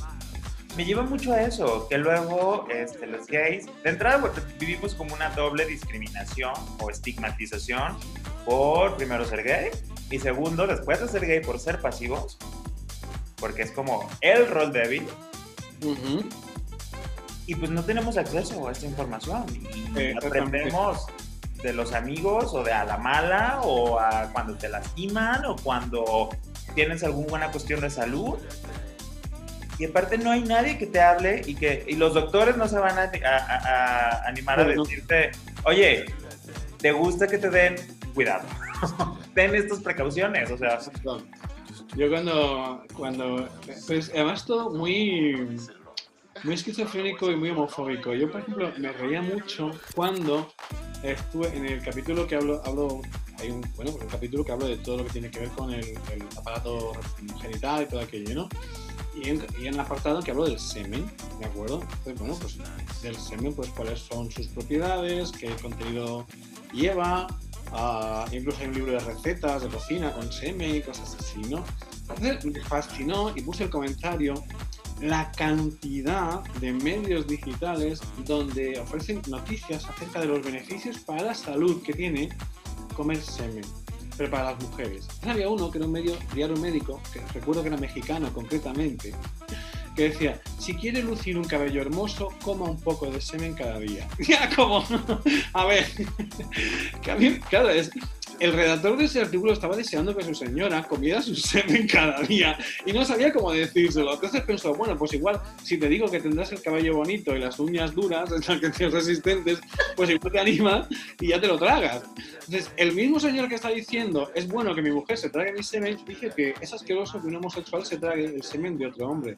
me lleva mucho a eso, que luego este, los gays, de entrada vivimos como una doble discriminación o estigmatización por primero ser gay y segundo, después de ser gay por ser pasivos, porque es como el rol débil. Y pues no tenemos acceso a esta información. Y aprendemos de los amigos o de a la mala o a cuando te lastiman o cuando tienes alguna buena cuestión de salud. Y aparte no hay nadie que te hable y que y los doctores no se van a, animar a decirte, oye, ¿te gusta que te den cuidado? Ten estas precauciones, o sea. Yo cuando, cuando, pues además todo muy, muy esquizofrénico y muy homofóbico. Yo, por ejemplo, me reía mucho cuando estuve en el capítulo que hablo, hablo hay un, bueno, un capítulo que habla de todo lo que tiene que ver con el, aparato genital y todo aquello, ¿no? Y en, y en, el apartado que hablo del semen, ¿de acuerdo? Entonces, bueno, pues del semen, pues cuáles son sus propiedades, qué contenido lleva, uh, incluso hay un libro de recetas de cocina con semen y cosas así, ¿no? Entonces me fascinó y puse el comentario la cantidad de medios digitales donde ofrecen noticias acerca de los beneficios para la salud que tiene comer semen, pero para las mujeres. Había uno que era un medio diario médico, que recuerdo que era mexicano concretamente, que decía, si quiere lucir un cabello hermoso, coma un poco de semen cada día. Ya, como, a ver, que a mí, claro, es, el redactor de ese artículo estaba deseando que su señora comiera su semen cada día y no sabía cómo decírselo. Entonces pensó, bueno, pues igual, si te digo que tendrás el cabello bonito y las uñas duras, que tienes resistentes, pues igual te anima y ya te lo tragas. Entonces, el mismo señor que está diciendo, es bueno que mi mujer se trague mi semen, dice que es asqueroso que un homosexual se trague el semen de otro hombre.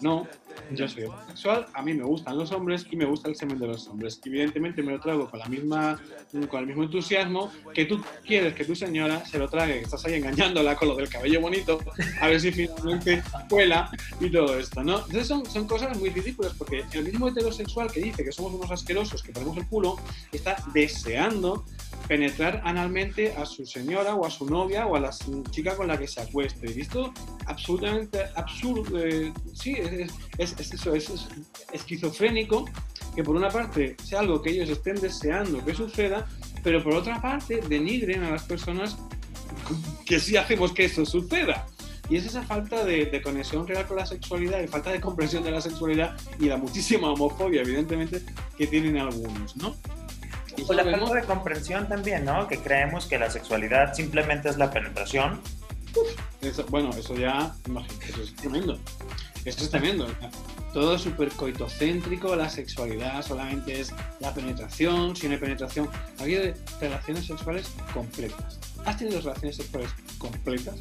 No, yo soy homosexual, a mí me gustan los hombres y me gusta el semen de los hombres. Evidentemente me lo trago con, la misma, con el mismo entusiasmo que tú quieres que tu señora se lo trague, que estás ahí engañándola con lo del cabello bonito, a ver si finalmente cuela y todo esto, ¿no? Entonces son, son cosas muy ridículas porque el mismo heterosexual que dice que somos unos asquerosos, que ponemos el culo, está deseando penetrar analmente a su señora o a su novia o a la chica con la que se acueste. Y esto absolutamente absurdo, eh, sí, es, es, eso, es, esquizofrénico que por una parte sea algo que ellos estén deseando que suceda, pero por otra parte denigren a las personas que sí hacemos que eso suceda. Y es esa falta de, conexión real con la sexualidad y falta de comprensión de la sexualidad y la muchísima homofobia, evidentemente, que tienen algunos, ¿no? O la falta de comprensión también, ¿no? Que creemos que la sexualidad simplemente es la penetración. bueno, eso ya, eso es tremendo. Eso es tremendo. Todo súper coitocéntrico, la sexualidad solamente es la penetración, si no hay penetración. Ha habido relaciones sexuales completas. ¿Has tenido relaciones sexuales completas?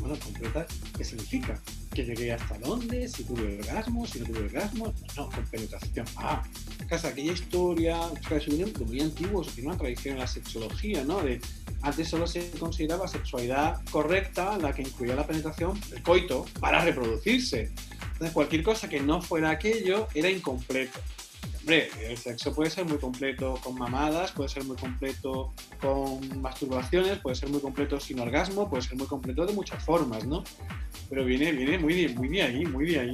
bueno, completas, ¿qué significa? ¿Que llegué hasta dónde? ¿Si tuve orgasmo? ¿Si no tuve orgasmo? No, con penetración. Ah, casa, aquella historia, de muy antiguos, tiene una tradición en la sexología, ¿no? De, antes solo se consideraba sexualidad correcta la que incluía la penetración, el coito, para reproducirse. Entonces, cualquier cosa que no fuera aquello era incompleto. Hombre, el sexo puede ser muy completo con mamadas, puede ser muy completo con masturbaciones, puede ser muy completo sin orgasmo, puede ser muy completo de muchas formas, ¿no? Pero viene, viene muy, de, muy de ahí, muy de ahí.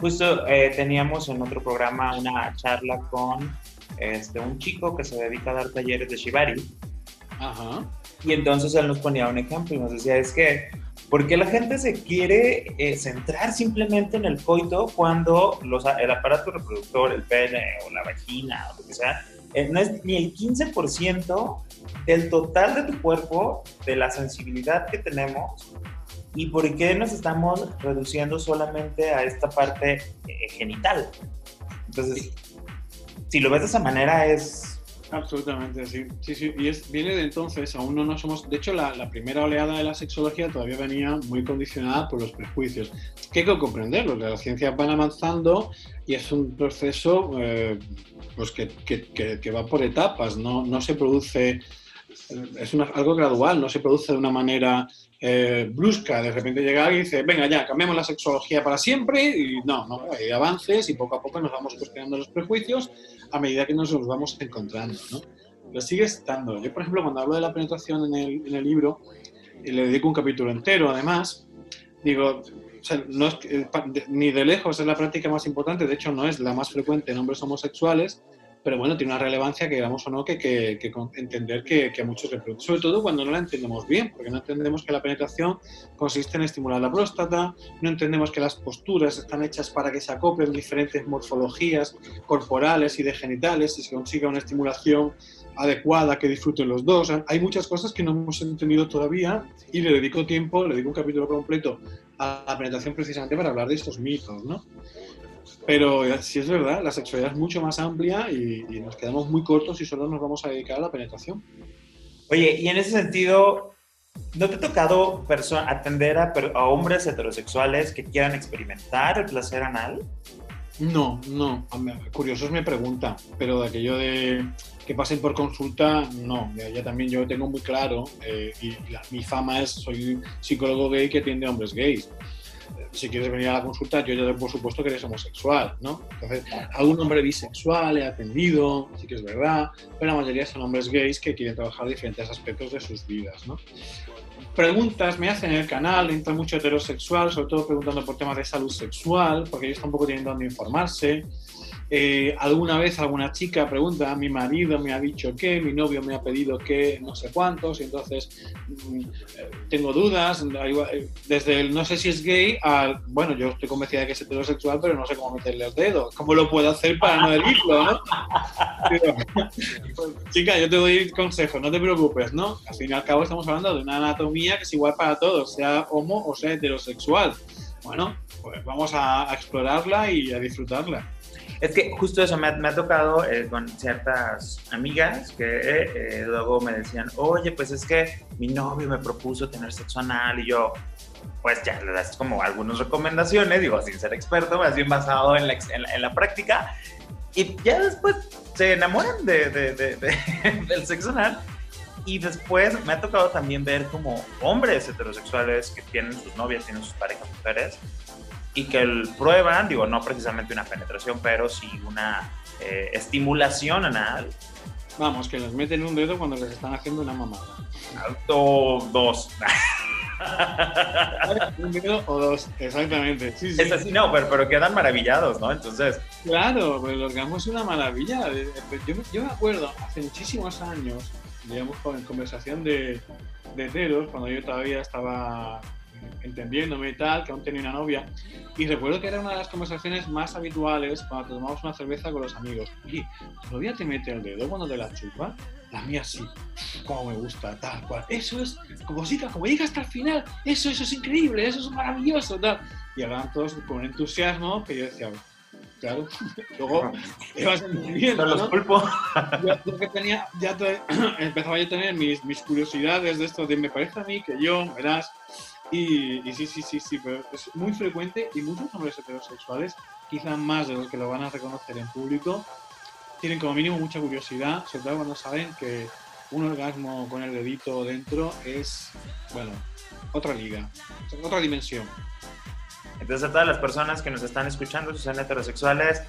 Justo eh, teníamos en otro programa una charla con este, un chico que se dedica a dar talleres de Shibari. Ajá. Y entonces él nos ponía un ejemplo y nos decía, es que, ¿por qué la gente se quiere eh, centrar simplemente en el coito cuando los, el aparato reproductor, el pene o la vagina o lo que sea, eh, no es ni el 15% del total de tu cuerpo, de la sensibilidad que tenemos? ¿Y por qué nos estamos reduciendo solamente a esta parte eh, genital? Entonces, si lo ves de esa manera es Absolutamente, sí. Sí, sí. Y es, viene de entonces, aún no nos somos. De hecho, la, la, primera oleada de la sexología todavía venía muy condicionada por los prejuicios. Que hay que comprenderlo, las ciencias van avanzando y es un proceso eh, pues que, que, que, va por etapas, no, no se produce. Es una, algo gradual, no se produce de una manera eh, brusca. De repente llega alguien y dice, venga ya, cambiamos la sexología para siempre. Y no, no, hay avances y poco a poco nos vamos cuestionando los prejuicios a medida que nos vamos encontrando, ¿no? Pero sigue estando. Yo, por ejemplo, cuando hablo de la penetración en el, en el libro, y le dedico un capítulo entero, además, digo, no es, ni de lejos es la práctica más importante, de hecho no es la más frecuente en hombres homosexuales, pero bueno, tiene una relevancia que queramos o no que, que, que entender que, que, a muchos les preocupa, sobre todo cuando no la entendemos bien, porque no entendemos que la penetración consiste en estimular la próstata, no entendemos que las posturas están hechas para que se acoplen diferentes morfologías corporales y de genitales y se consiga una estimulación adecuada que disfruten los dos. Hay muchas cosas que no hemos entendido todavía y le dedico tiempo, le dedico un capítulo completo a la penetración precisamente para hablar de estos mitos, ¿no? Pero sí es verdad, la sexualidad es mucho más amplia y, y, nos quedamos muy cortos y solo nos vamos a dedicar a la penetración. Oye, y en ese sentido, ¿no te ha tocado atender a, a, hombres heterosexuales que quieran experimentar el placer anal? No, no. Curiosos me preguntan, pero de aquello de que pasen por consulta, no. Ya, también yo tengo muy claro, eh, y la, mi fama es, soy psicólogo gay que atiende a hombres gays si quieres venir a la consulta, yo ya por supuesto que eres homosexual, ¿no? Entonces, algún hombre bisexual he atendido, sí que es verdad, pero la mayoría son hombres gays que quieren trabajar diferentes aspectos de sus vidas, ¿no? Preguntas me hacen en el canal, entra mucho heterosexual, sobre todo preguntando por temas de salud sexual, porque ellos tampoco tienen dónde informarse. Eh, alguna vez alguna chica pregunta, mi marido me ha dicho que, mi novio me ha pedido que, no sé cuántos, y entonces mm, tengo dudas, desde el no sé si es gay al, bueno, yo estoy convencida de que es heterosexual, pero no sé cómo meterle el dedo, ¿cómo lo puedo hacer para no herirlo, no? Pero, chica, yo te doy consejos, no te preocupes, ¿no? Al fin y al cabo estamos hablando de una anatomía que es igual para todos, sea homo o sea heterosexual. Bueno, pues vamos a, a explorarla y a disfrutarla. Es que justo eso me ha, me ha tocado eh, con ciertas amigas que eh, luego me decían, oye, pues es que mi novio me propuso tener sexo anal y yo, pues ya le das como algunas recomendaciones, digo, sin ser experto, más bien basado en la, en la, en la práctica. Y ya después se enamoran de, de, de, del sexo anal. Y después me ha tocado también ver como hombres heterosexuales que tienen sus novias, tienen sus parejas mujeres, y que el, prueban, digo, no precisamente una penetración, pero sí una eh, estimulación anal. Vamos, que les meten un dedo cuando les están haciendo una mamada. Alto dos. un dedo o dos, exactamente. Sí, sí. Es así, no, pero, pero quedan maravillados, ¿no? Entonces. Claro, pues el orgasmo es una maravilla. Yo, yo me acuerdo, hace muchísimos años, digamos, en conversación de, de heteros, cuando yo todavía estaba entendiéndome y tal, que aún tenía una novia. Y recuerdo que era una de las conversaciones más habituales cuando tomamos una cerveza con los amigos. Y ¿tu novia te mete el dedo cuando te la chupa? La mía sí. Como me gusta, tal cual. Eso es, como siga, como llega hasta el final, eso, eso es increíble, eso es maravilloso, tal. Y hablaban todos con entusiasmo que yo decía, claro. Luego ibas entendiendo. ¿no? los pulpo. Yo, yo, que tenía, ya te, empezaba yo a tener mis, mis curiosidades de esto de me parece a mí que yo, verás, y, y, sí, sí, sí, sí, pero es muy frecuente y muchos hombres heterosexuales, quizá más de los que lo van a reconocer en público, tienen como mínimo mucha curiosidad, sobre todo cuando saben que un orgasmo con el dedito dentro es, bueno, otra liga, otra dimensión. Entonces a todas las personas que nos están escuchando, si son heterosexuales,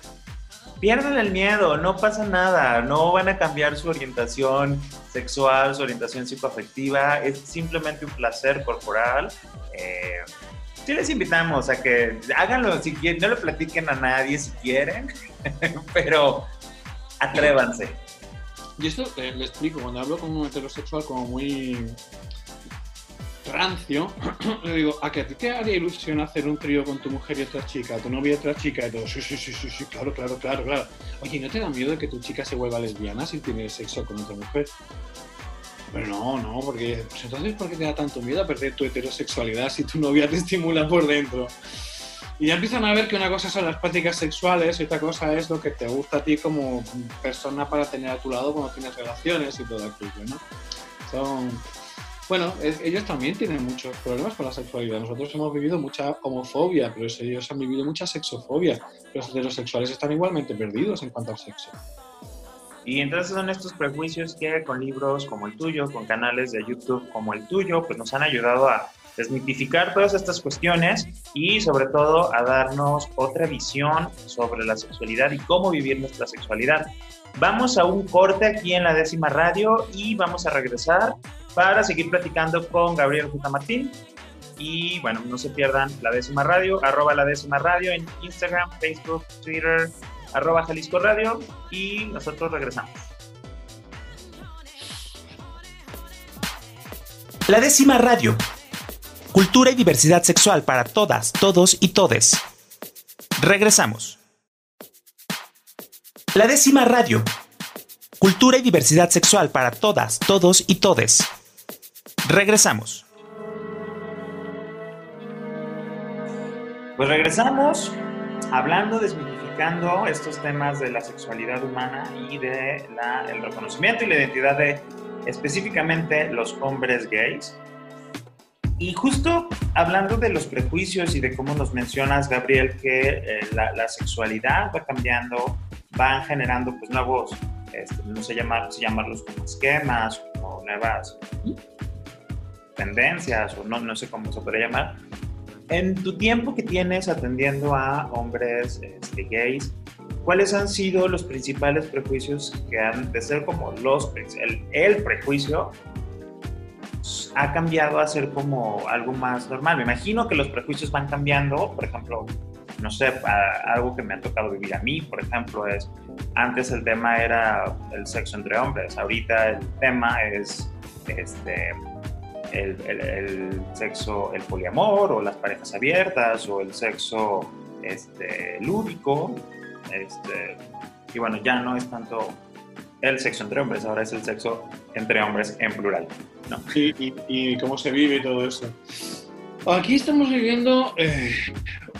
pierden el miedo, no pasa nada, no van a cambiar su orientación sexual, su orientación psicoafectiva, es simplemente un placer corporal. Eh, sí les invitamos a que háganlo si quieren, no lo platiquen a nadie si quieren, pero atrévanse. Y esto eh, le explico, cuando hablo con un heterosexual como muy rancio, le digo, ¿a que a ti te haría ilusión hacer un trío con tu mujer y otra chica, tu novia y otra chica? Y todo, sí, sí, sí, sí, sí, claro, claro, claro, claro. Oye, ¿no te da miedo que tu chica se vuelva lesbiana si tiene sexo con otra mujer? Pero no, no, porque pues entonces ¿por qué te da tanto miedo a perder tu heterosexualidad si tu novia te estimula por dentro? Y ya empiezan a ver que una cosa son las prácticas sexuales y otra cosa es lo que te gusta a ti como persona para tener a tu lado cuando tienes relaciones y todo aquello, ¿no? Son, bueno, ellos también tienen muchos problemas con la sexualidad. Nosotros hemos vivido mucha homofobia, pero ellos han vivido mucha sexofobia. Los heterosexuales están igualmente perdidos en cuanto al sexo. Y entonces son estos prejuicios que con libros como el tuyo, con canales de YouTube como el tuyo, pues nos han ayudado a desmitificar todas estas cuestiones y sobre todo a darnos otra visión sobre la sexualidad y cómo vivir nuestra sexualidad. Vamos a un corte aquí en la décima radio y vamos a regresar para seguir platicando con Gabriel Juta Martín. Y bueno, no se pierdan la décima radio, arroba la décima radio en Instagram, Facebook, Twitter, arroba Jalisco Radio y nosotros regresamos. La décima radio. Cultura y diversidad sexual para todas, todos y todes. Regresamos. La décima radio. Cultura y diversidad sexual para todas, todos y todes. Regresamos. Pues regresamos hablando, desmitificando estos temas de la sexualidad humana y de el reconocimiento y la identidad de específicamente los hombres gays. Y justo hablando de los prejuicios y de cómo nos mencionas, Gabriel, que eh, la, sexualidad va cambiando, van generando pues nuevos este, no sé llamar, llamarlos como esquemas o nuevas tendencias o no, no sé cómo se podría llamar. En tu tiempo que tienes atendiendo a hombres este, gays, ¿cuáles han sido los principales prejuicios que han de ser como los, el, el prejuicio ha cambiado a ser como algo más normal? Me imagino que los prejuicios van cambiando, por ejemplo, no sé, algo que me ha tocado vivir a mí, por ejemplo, es, antes el tema era el sexo entre hombres, ahorita el tema es este, el, sexo, el poliamor o las parejas abiertas o el sexo este, lúdico, este, y bueno, ya no es tanto el sexo entre hombres, ahora es el sexo entre hombres en plural. ¿no? Sí, y, cómo se vive y todo eso. Aquí estamos viviendo eh,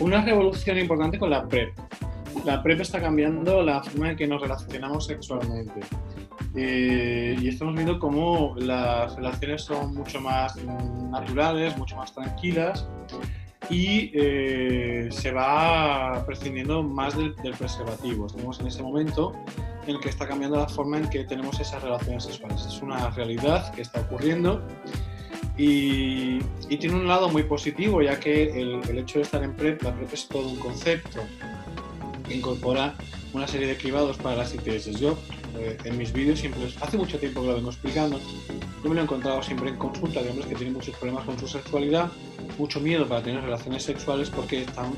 una revolución importante con la PrEP. La PrEP está cambiando la forma en que nos relacionamos sexualmente. Eh, y estamos viendo cómo las relaciones son mucho más naturales, mucho más tranquilas y eh, se va prescindiendo más del, preservativo. Estamos en ese momento en el que está cambiando la forma en que tenemos esas relaciones sexuales. Es una realidad que está ocurriendo y, tiene un lado muy positivo, ya que el, hecho de estar en PrEP, la PrEP es todo un concepto que incorpora una serie de cribados para las ITS. Yo, eh, en mis vídeos, siempre, hace mucho tiempo que lo vengo explicando, yo me lo he encontrado siempre en consulta de hombres que tienen muchos problemas con su sexualidad, mucho miedo para tener relaciones sexuales porque están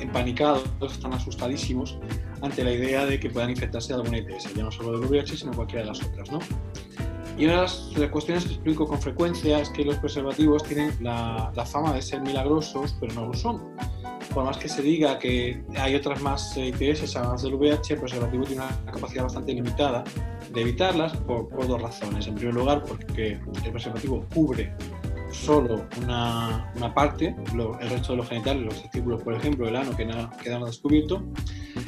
empanicados, están asustadísimos ante la idea de que puedan infectarse de alguna ITS, ya no solo del VIH, sino cualquiera de las otras, ¿no? Y una de las, cuestiones que explico con frecuencia es que los preservativos tienen la, fama de ser milagrosos, pero no lo son. Por más que se diga que hay otras más ITS, además del VIH, el preservativo tiene una capacidad bastante limitada de evitarlas por, por dos razones. En primer lugar, porque el preservativo cubre solo una, una parte, el resto de los genitales, los testículos, por ejemplo, el ano, que nada, quedan descubierto.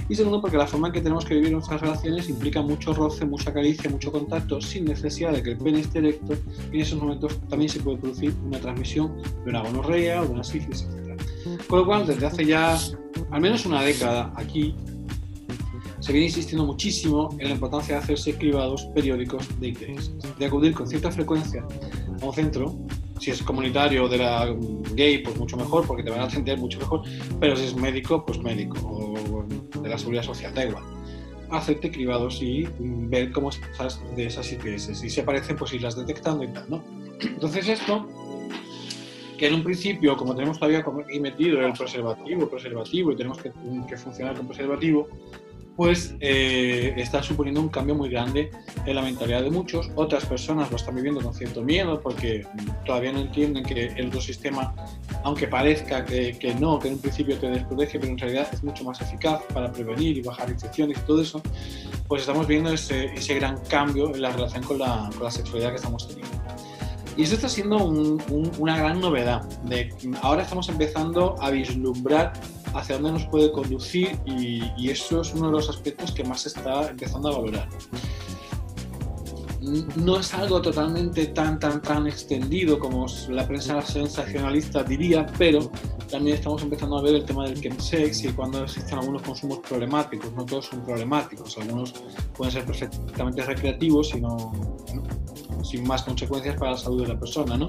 Y segundo, porque la forma en que tenemos que vivir nuestras relaciones implica mucho roce, mucha caricia, mucho contacto, sin necesidad de que el pene esté erecto. Y en esos momentos también se puede producir una transmisión de una gonorrea o de una sífilis, etc. Con lo cual, desde hace ya al menos una década aquí, se viene insistiendo muchísimo en la importancia de hacerse cribados periódicos de ITS, de acudir con cierta frecuencia a un centro si es comunitario de la gay, pues mucho mejor, porque te van a atender mucho mejor, pero si es médico, pues médico, o de la seguridad social, da igual. Hacerte cribados y ver cómo estás de esas IPS. Si se parecen, pues irlas detectando y tal, ¿no? Entonces esto que en un principio, como tenemos todavía metido el preservativo, preservativo y tenemos que, funcionar con preservativo, pues eh, está suponiendo un cambio muy grande en la mentalidad de muchos. Otras personas lo están viviendo con cierto miedo porque todavía no entienden que el otro sistema, aunque parezca que, no, que en un principio te desprotege, pero en realidad es mucho más eficaz para prevenir y bajar infecciones y todo eso, pues estamos viendo ese, ese gran cambio en la relación con la, con la sexualidad que estamos teniendo. Y eso está siendo un, un, una gran novedad. De, ahora estamos empezando a vislumbrar hacia dónde nos puede conducir y, y, eso es uno de los aspectos que más se está empezando a valorar. No es algo totalmente tan, tan, tan extendido como la prensa sensacionalista diría, pero también estamos empezando a ver el tema del chemsex y cuando existen algunos consumos problemáticos. No todos son problemáticos, algunos pueden ser perfectamente recreativos y no, sin más consecuencias para la salud de la persona, ¿no?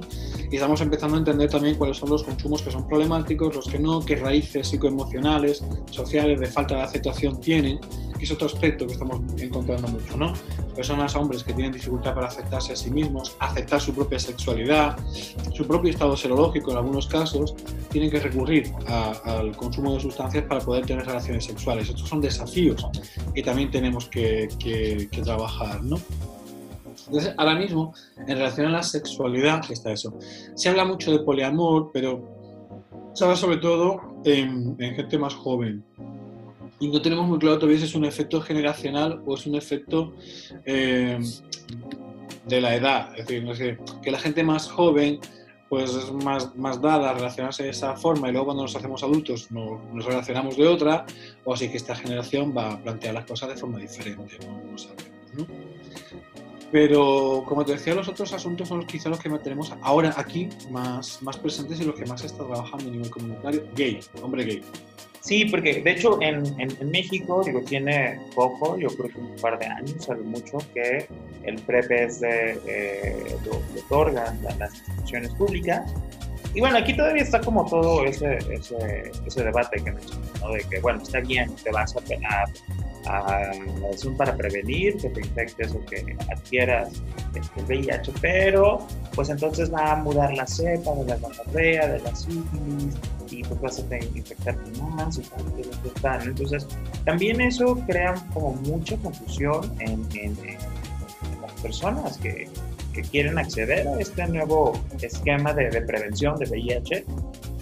Y estamos empezando a entender también cuáles son los consumos que son problemáticos, los que no, qué raíces psicoemocionales, sociales, de falta de aceptación tienen, es otro aspecto que estamos encontrando mucho, ¿no? Personas, hombres que tienen dificultad para aceptarse a sí mismos, aceptar su propia sexualidad, su propio estado serológico en algunos casos, tienen que recurrir al consumo de sustancias para poder tener relaciones sexuales. Estos son desafíos que también tenemos que, que, que trabajar, ¿no? Entonces, ahora mismo, en relación a la sexualidad, está eso. Se habla mucho de poliamor, pero se habla sobre todo en, en gente más joven. Y no tenemos muy claro todavía si es un efecto generacional o es un efecto eh, de la edad. Es decir, no sé, que la gente más joven pues es más, más dada a relacionarse de esa forma y luego cuando nos hacemos adultos nos, relacionamos de otra, o así que esta generación va a plantear las cosas de forma diferente, no, sabemos. Pero, como te decía, los otros asuntos son quizá los que tenemos ahora aquí más, más presentes y los que más se está trabajando a nivel comunitario. Gay, hombre gay. Sí, porque de hecho en, en, en, México, digo, tiene poco, yo creo que un par de años, sabe mucho, que el PREP es de, eh, lo, lo, otorgan las instituciones públicas. Y bueno, aquí todavía está como todo ese, ese, ese debate que mencioné, ¿no? De que, bueno, está bien, te vas a, a es un para prevenir que te infectes o que adquieras el VIH, pero pues entonces va a mudar la cepa de la gonorrea, de la sífilis, y pues vas a infectar más y tal. Entonces, también eso crea como mucha confusión en, en, en las personas que, que, quieren acceder a este nuevo esquema de, de prevención de VIH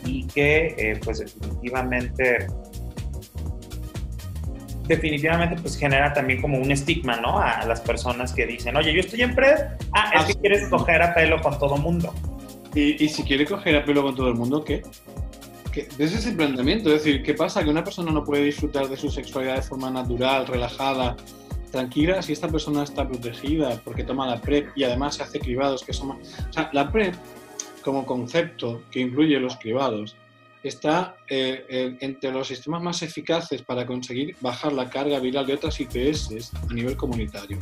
y que eh, pues definitivamente definitivamente pues genera también como un estigma, ¿no? A las personas que dicen, oye, yo estoy en PrEP, ah, es que quieres coger a pelo con todo mundo. Y, y si quiere coger a pelo con todo el mundo, ¿qué? ¿Qué? Ese es el planteamiento, es decir, ¿qué pasa? Que una persona no puede disfrutar de su sexualidad de forma natural, relajada, tranquila, si esta persona está protegida porque toma la PrEP y además se hace cribados que son más... O sea, la PrEP como concepto que incluye los cribados está eh, eh, entre los sistemas más eficaces para conseguir bajar la carga viral de otras IPS a nivel comunitario.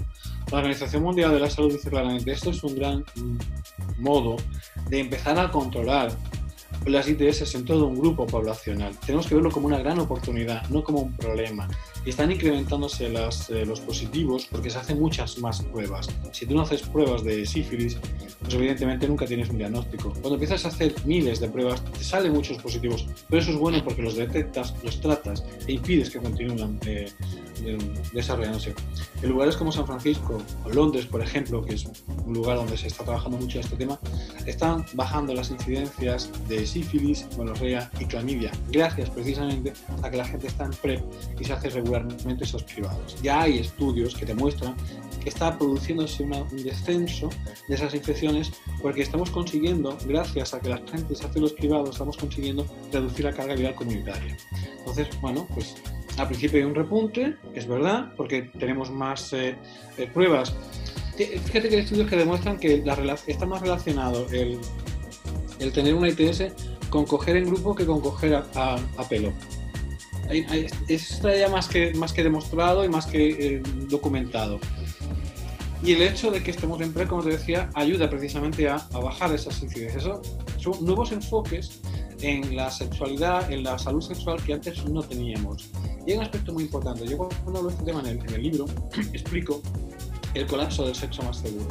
La Organización Mundial de la Salud dice claramente, esto es un gran modo de empezar a controlar las ITS en todo un grupo poblacional. Tenemos que verlo como una gran oportunidad, no como un problema. Están incrementándose las, eh, los positivos porque se hacen muchas más pruebas. Si tú no haces pruebas de sífilis, pues evidentemente nunca tienes un diagnóstico. Cuando empiezas a hacer miles de pruebas, te salen muchos positivos, pero eso es bueno porque los detectas, los tratas e impides que continúen eh, desarrollándose. En lugares como San Francisco o Londres, por ejemplo, que es un lugar donde se está trabajando mucho este tema, están bajando las incidencias de sífilis, gonorrea y clamidia, gracias precisamente a que la gente está en PrEP y se hace regularmente esos privados. Ya hay estudios que demuestran que está produciéndose un descenso de esas infecciones porque estamos consiguiendo, gracias a que la gente se hace los privados, estamos consiguiendo reducir la carga viral comunitaria. Entonces, bueno, pues al principio hay un repunte, es verdad, porque tenemos más eh, eh, pruebas. Fíjate que hay estudios que demuestran que está más relacionado el, el, tener una ITS con coger en grupo que con coger a pelo. Hay, hay, está ya más que, más que demostrado y más que eh, documentado. Y el hecho de que estemos en PrEP, como te decía, ayuda precisamente a, a bajar esas incidencias. Eso son nuevos enfoques en la sexualidad, en la salud sexual que antes no teníamos. Y hay un aspecto muy importante. Yo cuando hablo de este tema en el, en el libro explico el colapso del sexo más seguro.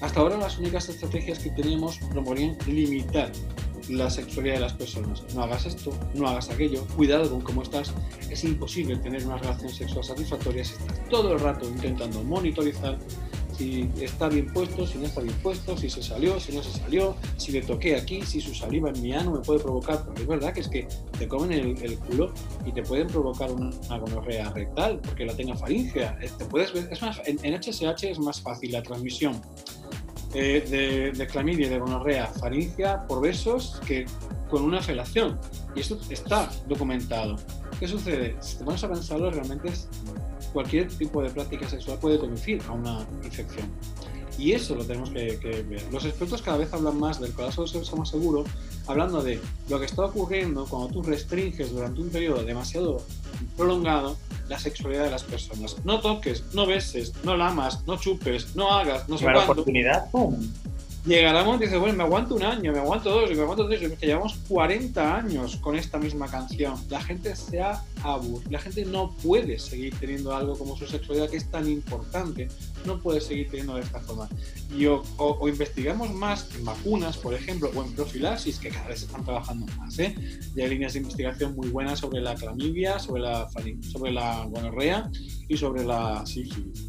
Hasta ahora las únicas estrategias que teníamos proponían limitar la sexualidad de las personas. No hagas esto, no hagas aquello, cuidado con cómo estás. Es imposible tener una relación sexual satisfactoria si estás todo el rato intentando monitorizar si está bien puesto, si no está bien puesto, si se salió, si no se salió, si le toqué aquí, si su saliva en mi ano me puede provocar. Porque es verdad que es que te comen el, culo y te pueden provocar una, gonorrea rectal porque la tenga faringea. Eh, Te puedes es más, en, en HSH es más fácil la transmisión de, de clamidia de gonorrea faringea por besos que con una felación. Y esto está documentado. ¿Qué sucede? Si te pones a pensarlo, realmente cualquier tipo de práctica sexual puede conducir a una infección. Y eso lo tenemos que, que ver. Los expertos cada vez hablan más del colapso del sexo más seguro, hablando de lo que está ocurriendo cuando tú restringes durante un periodo demasiado prolongado la sexualidad de las personas. No toques, no beses, no lamas, no chupes, no hagas, no sé Primera cuándo. Oportunidad, ¡pum! Llegaremos y dices, bueno, me aguanto un año, me aguanto dos, me aguanto tres, que llevamos 40 años con esta misma canción. La gente se ha aburrido, la gente no puede seguir teniendo algo como su sexualidad que es tan importante, no puede seguir teniendo de esta forma. Y o, o- o investigamos más en vacunas, por ejemplo, o en profilaxis, que cada vez se están trabajando más, ¿eh? Y hay líneas de investigación muy buenas sobre la clamidia, sobre la, sobre la gonorrea y sobre la sífilis.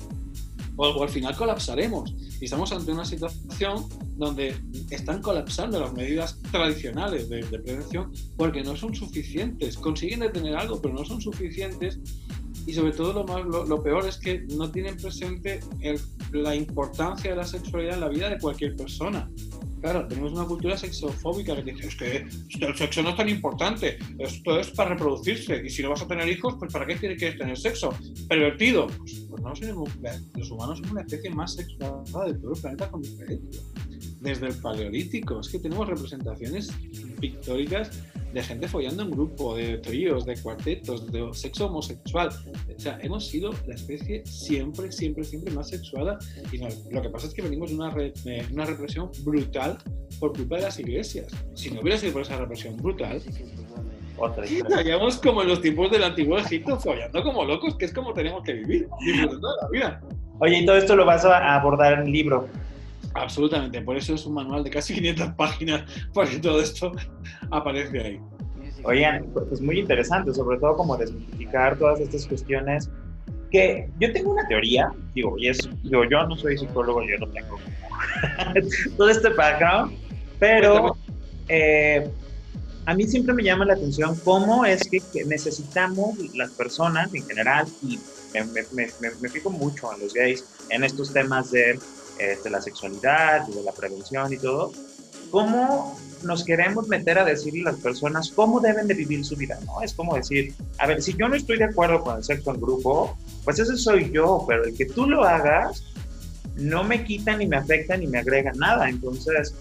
O, o al final colapsaremos. Y estamos ante una situación donde están colapsando las medidas tradicionales de, de prevención porque no son suficientes. Consiguen detener algo, pero no son suficientes. Y sobre todo lo, más, lo, lo peor es que no tienen presente el- la importancia de la sexualidad en la vida de cualquier persona. Claro, tenemos una cultura sexofóbica que dice, es que el sexo no es tan importante, esto es para reproducirse, y si no vas a tener hijos, pues ¿para qué quieres tener sexo? Pervertido. Pues, pues no somos, los humanos somos la especie más sexuada de todo el planeta con diferencia. Desde el paleolítico, es que tenemos representaciones pictóricas de gente follando en grupo, de tríos, de cuartetos, de sexo homosexual. O sea, hemos sido la especie siempre, siempre, siempre más sexuada. Y no- lo que pasa es que venimos de una, re- de una represión brutal por culpa de las iglesias. Si no hubiera sido por esa represión brutal, estaríamos como en los tiempos del antiguo Egipto, follando como locos, que es como tenemos que vivir, disfrutando de la vida. Oye, y todo esto lo vas a abordar en el libro. Absolutamente, por eso es un manual de casi 500 páginas, porque todo esto aparece ahí. Oigan, pues muy interesante, sobre todo como desmitificar todas estas cuestiones que yo tengo una teoría, digo, y es, digo, yo no soy psicólogo, yo no tengo todo este background, pero eh, a mí siempre me llama la atención cómo es que, que necesitamos las personas en general, y me, me, me, me- me fijo mucho en los gays, en estos temas de, eh, de la sexualidad y de la prevención y todo, cómo nos queremos meter a decirle a las personas cómo deben de vivir su vida, ¿no? Es como decir, a ver, si yo no estoy de acuerdo con el sexo en grupo, pues ese soy yo, pero el que tú lo hagas no me quita ni me afecta ni me agrega nada, entonces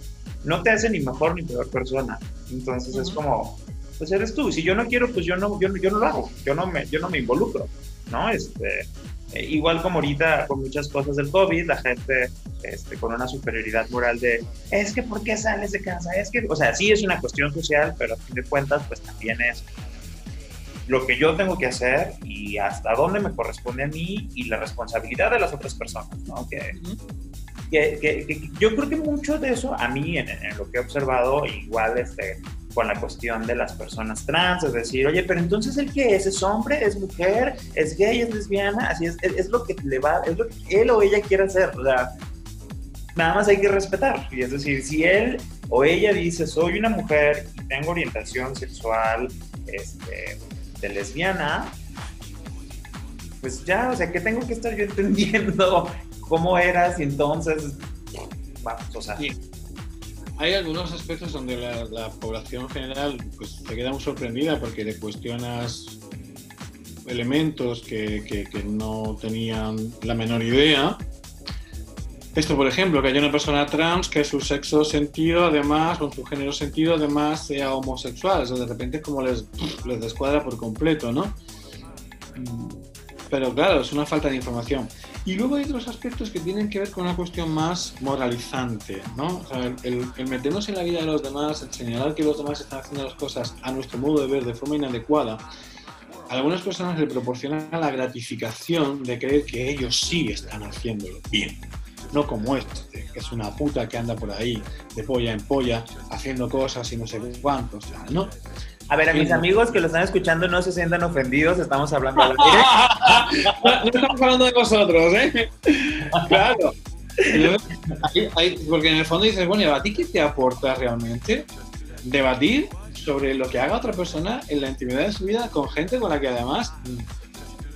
no te hace ni mejor ni peor persona. Entonces es como, pues eres tú, si yo no quiero, pues yo no, yo, no- yo no lo hago, yo no me, yo no me involucro, ¿no? Este, eh, igual como ahorita con muchas cosas del COVID, la gente este, con una superioridad moral de, es que ¿por qué sales de casa? Es que, o sea, sí es una cuestión social, pero a fin de cuentas, pues también es lo que yo tengo que hacer y hasta dónde me corresponde a mí y la responsabilidad de las otras personas, ¿no? Que, que, que- que yo creo que mucho de eso, a mí, en, en lo que he observado, igual este, con la cuestión de las personas trans, es decir, oye, pero entonces el que es, es hombre, es mujer, es gay, es lesbiana, así es, es, es lo que le va, es lo que él o ella quiere hacer, o sea, nada más hay que respetar, y es decir, si él o ella dice, soy una mujer y tengo orientación sexual, este, de lesbiana, pues ya, o sea, ¿qué tengo que estar yo entendiendo? ¿Cómo eras? Y entonces, vamos, o sea, Sí. Hay algunos aspectos donde la, la población general pues, se queda muy sorprendida porque le cuestionas elementos que, que- no tenían la menor idea. Esto, por ejemplo, que haya una persona trans que su sexo sentido, además, con su género sentido, además, sea homosexual. Eso de repente como les, les descuadra por completo, ¿no? Pero claro, es una falta de información. Y luego hay otros aspectos que tienen que ver con una cuestión más moralizante, ¿no? El, meternos en la vida de los demás, el señalar que los demás están haciendo las cosas a nuestro modo de ver de forma inadecuada, a algunas personas le proporcionan la gratificación de creer que ellos sí están haciéndolo bien. No como este, que es una puta que anda por ahí de polla en polla haciendo cosas y no sé cuántos, ¿no? A ver, a mis amigos que lo están escuchando no se sientan ofendidos, estamos hablando de la no, no estamos hablando de vosotros, ¿eh? Claro. porque en el fondo dices, bueno, ¿a ti qué te aporta realmente? Debatir sobre lo que haga otra persona en la intimidad de su vida con gente con la que además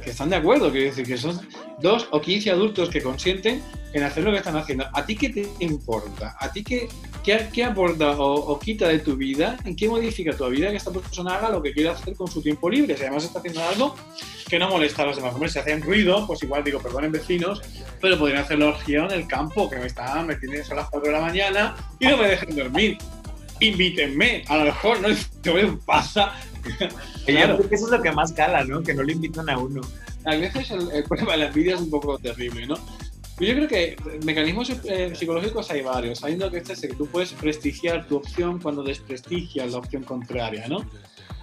que están de acuerdo, decir que son dos o quince adultos que consienten en hacer lo que están haciendo. ¿A ti qué te importa? ¿A ti qué, qué, aporta o, quita de tu vida? ¿En qué modifica tu vida que esta persona haga lo que quiere hacer con su tiempo libre? Si además está haciendo algo que no molesta a los demás. Hombre, si hacen ruido, pues igual digo, perdonen vecinos, pero podrían hacerlo en el campo, que me están metiendo a las 4 de la mañana y no me dejen dormir. Invítenme, a lo mejor no me pasa. Claro. Porque eso es lo que más cala, ¿no? Que no le invitan a uno. A veces el, el problema de la envidia es un poco terrible, ¿no? Yo creo que mecanismos eh, psicológicos hay varios. Sabiendo que este es que tú puedes prestigiar tu opción cuando desprestigias la opción contraria, ¿no?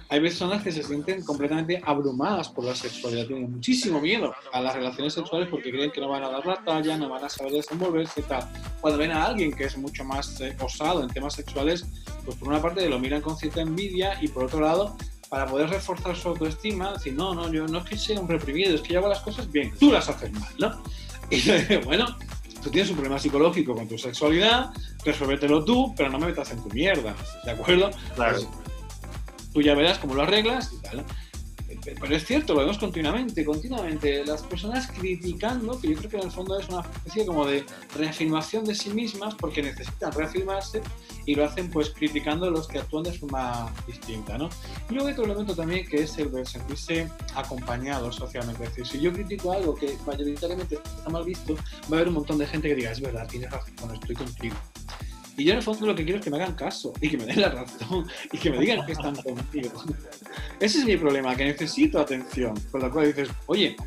Hay personas que se sienten completamente abrumadas por la sexualidad, tienen muchísimo miedo a las relaciones sexuales porque creen que no van a dar la talla, no van a saber desenvolverse y tal. Cuando ven a alguien que es mucho más eh, osado en temas sexuales, pues por una parte lo miran con cierta envidia y por otro lado para poder reforzar su autoestima, decir, no, no, yo no es que sea un reprimido, es que yo hago las cosas bien, tú las haces mal, ¿no? Y bueno, tú tienes un problema psicológico con tu sexualidad, resuélvetelo tú, pero no me metas en tu mierda, ¿de acuerdo? Claro. Pues, tú ya verás cómo lo arreglas y tal. Pero es cierto, lo vemos continuamente, continuamente. Las personas criticando, que yo creo que en el fondo es una especie como de reafirmación de sí mismas porque necesitan reafirmarse y lo hacen pues criticando a los que actúan de forma distinta, ¿no? Y luego hay otro elemento también que es el de sentirse acompañado socialmente. Es decir, si yo critico algo que mayoritariamente está mal visto, va a haber un montón de gente que diga, es verdad, tienes razón, estoy contigo. Y yo en el fondo lo que quiero es que me hagan caso y que me den la razón y que me digan que están contigo. Ese es mi problema, que necesito atención. Con lo cual dices, oye,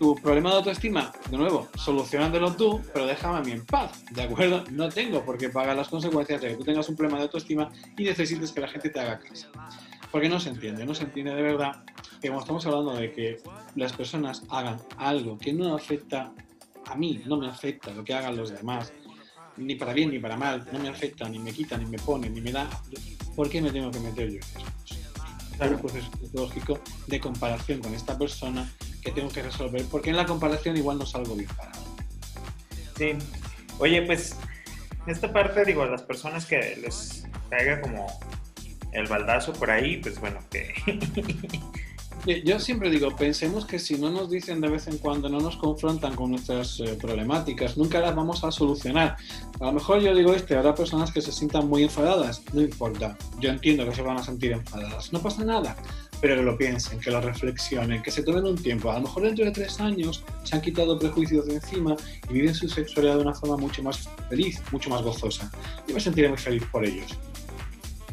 tu problema de autoestima, de nuevo, solucionándolo tú, pero déjame a mí en paz, ¿de acuerdo? No tengo por qué pagar las consecuencias de que tú tengas un problema de autoestima y necesites que la gente te haga caso. Porque no se entiende, no se entiende de verdad que como estamos hablando de que las personas hagan algo que no afecta a mí, no me afecta lo que hagan los demás, ni para bien ni para mal, no me afecta, ni me quita, ni me pone, ni me da, ¿por qué me tengo que meter yo en eso? Claro. un proceso psicológico de comparación con esta persona que tengo que resolver, porque en la comparación igual no salgo bien parado. Sí. Oye, pues, esta parte, digo, las personas que les caiga como el baldazo por ahí, pues bueno, que Yo siempre digo, pensemos que si no nos dicen de vez en cuando, no nos confrontan con nuestras eh, problemáticas, nunca las vamos a solucionar. A lo mejor yo digo este, habrá personas que se sientan muy enfadadas, no importa, yo entiendo que se van a sentir enfadadas, no pasa nada, pero que lo piensen, que lo reflexionen, que se tomen un tiempo. A lo mejor dentro de tres años se han quitado prejuicios de encima y viven su sexualidad de una forma mucho más feliz, mucho más gozosa. Yo me sentiré muy feliz por ellos.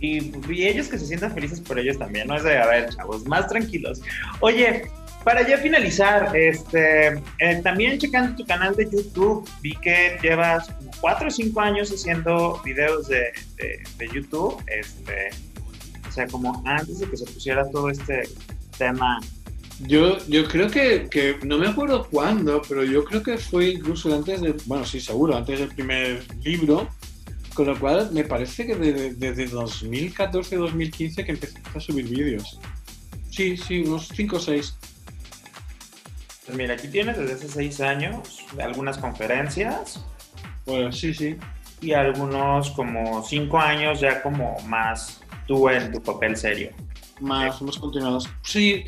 Y, ellos que se sientan felices por ellos también, ¿no? Es de, a ver, chavos, más tranquilos. Oye, para ya finalizar, este, eh, también checando tu canal de YouTube, vi que llevas como cuatro o cinco años haciendo videos de, de, YouTube, este, o sea, como antes de que se pusiera todo este tema yo, yo creo que, que, no me acuerdo cuándo, pero yo creo que fue incluso antes de, bueno, sí, seguro, antes del primer libro, con lo cual, me parece que desde, 2014-2015 que empecé a subir vídeos. Sí, sí, unos 5 o 6. Pues mira, aquí tienes desde hace 6 años algunas conferencias. Bueno, sí, sí. Y algunos como 5 años ya como más tú en tu papel serio más, más continuados. Sí,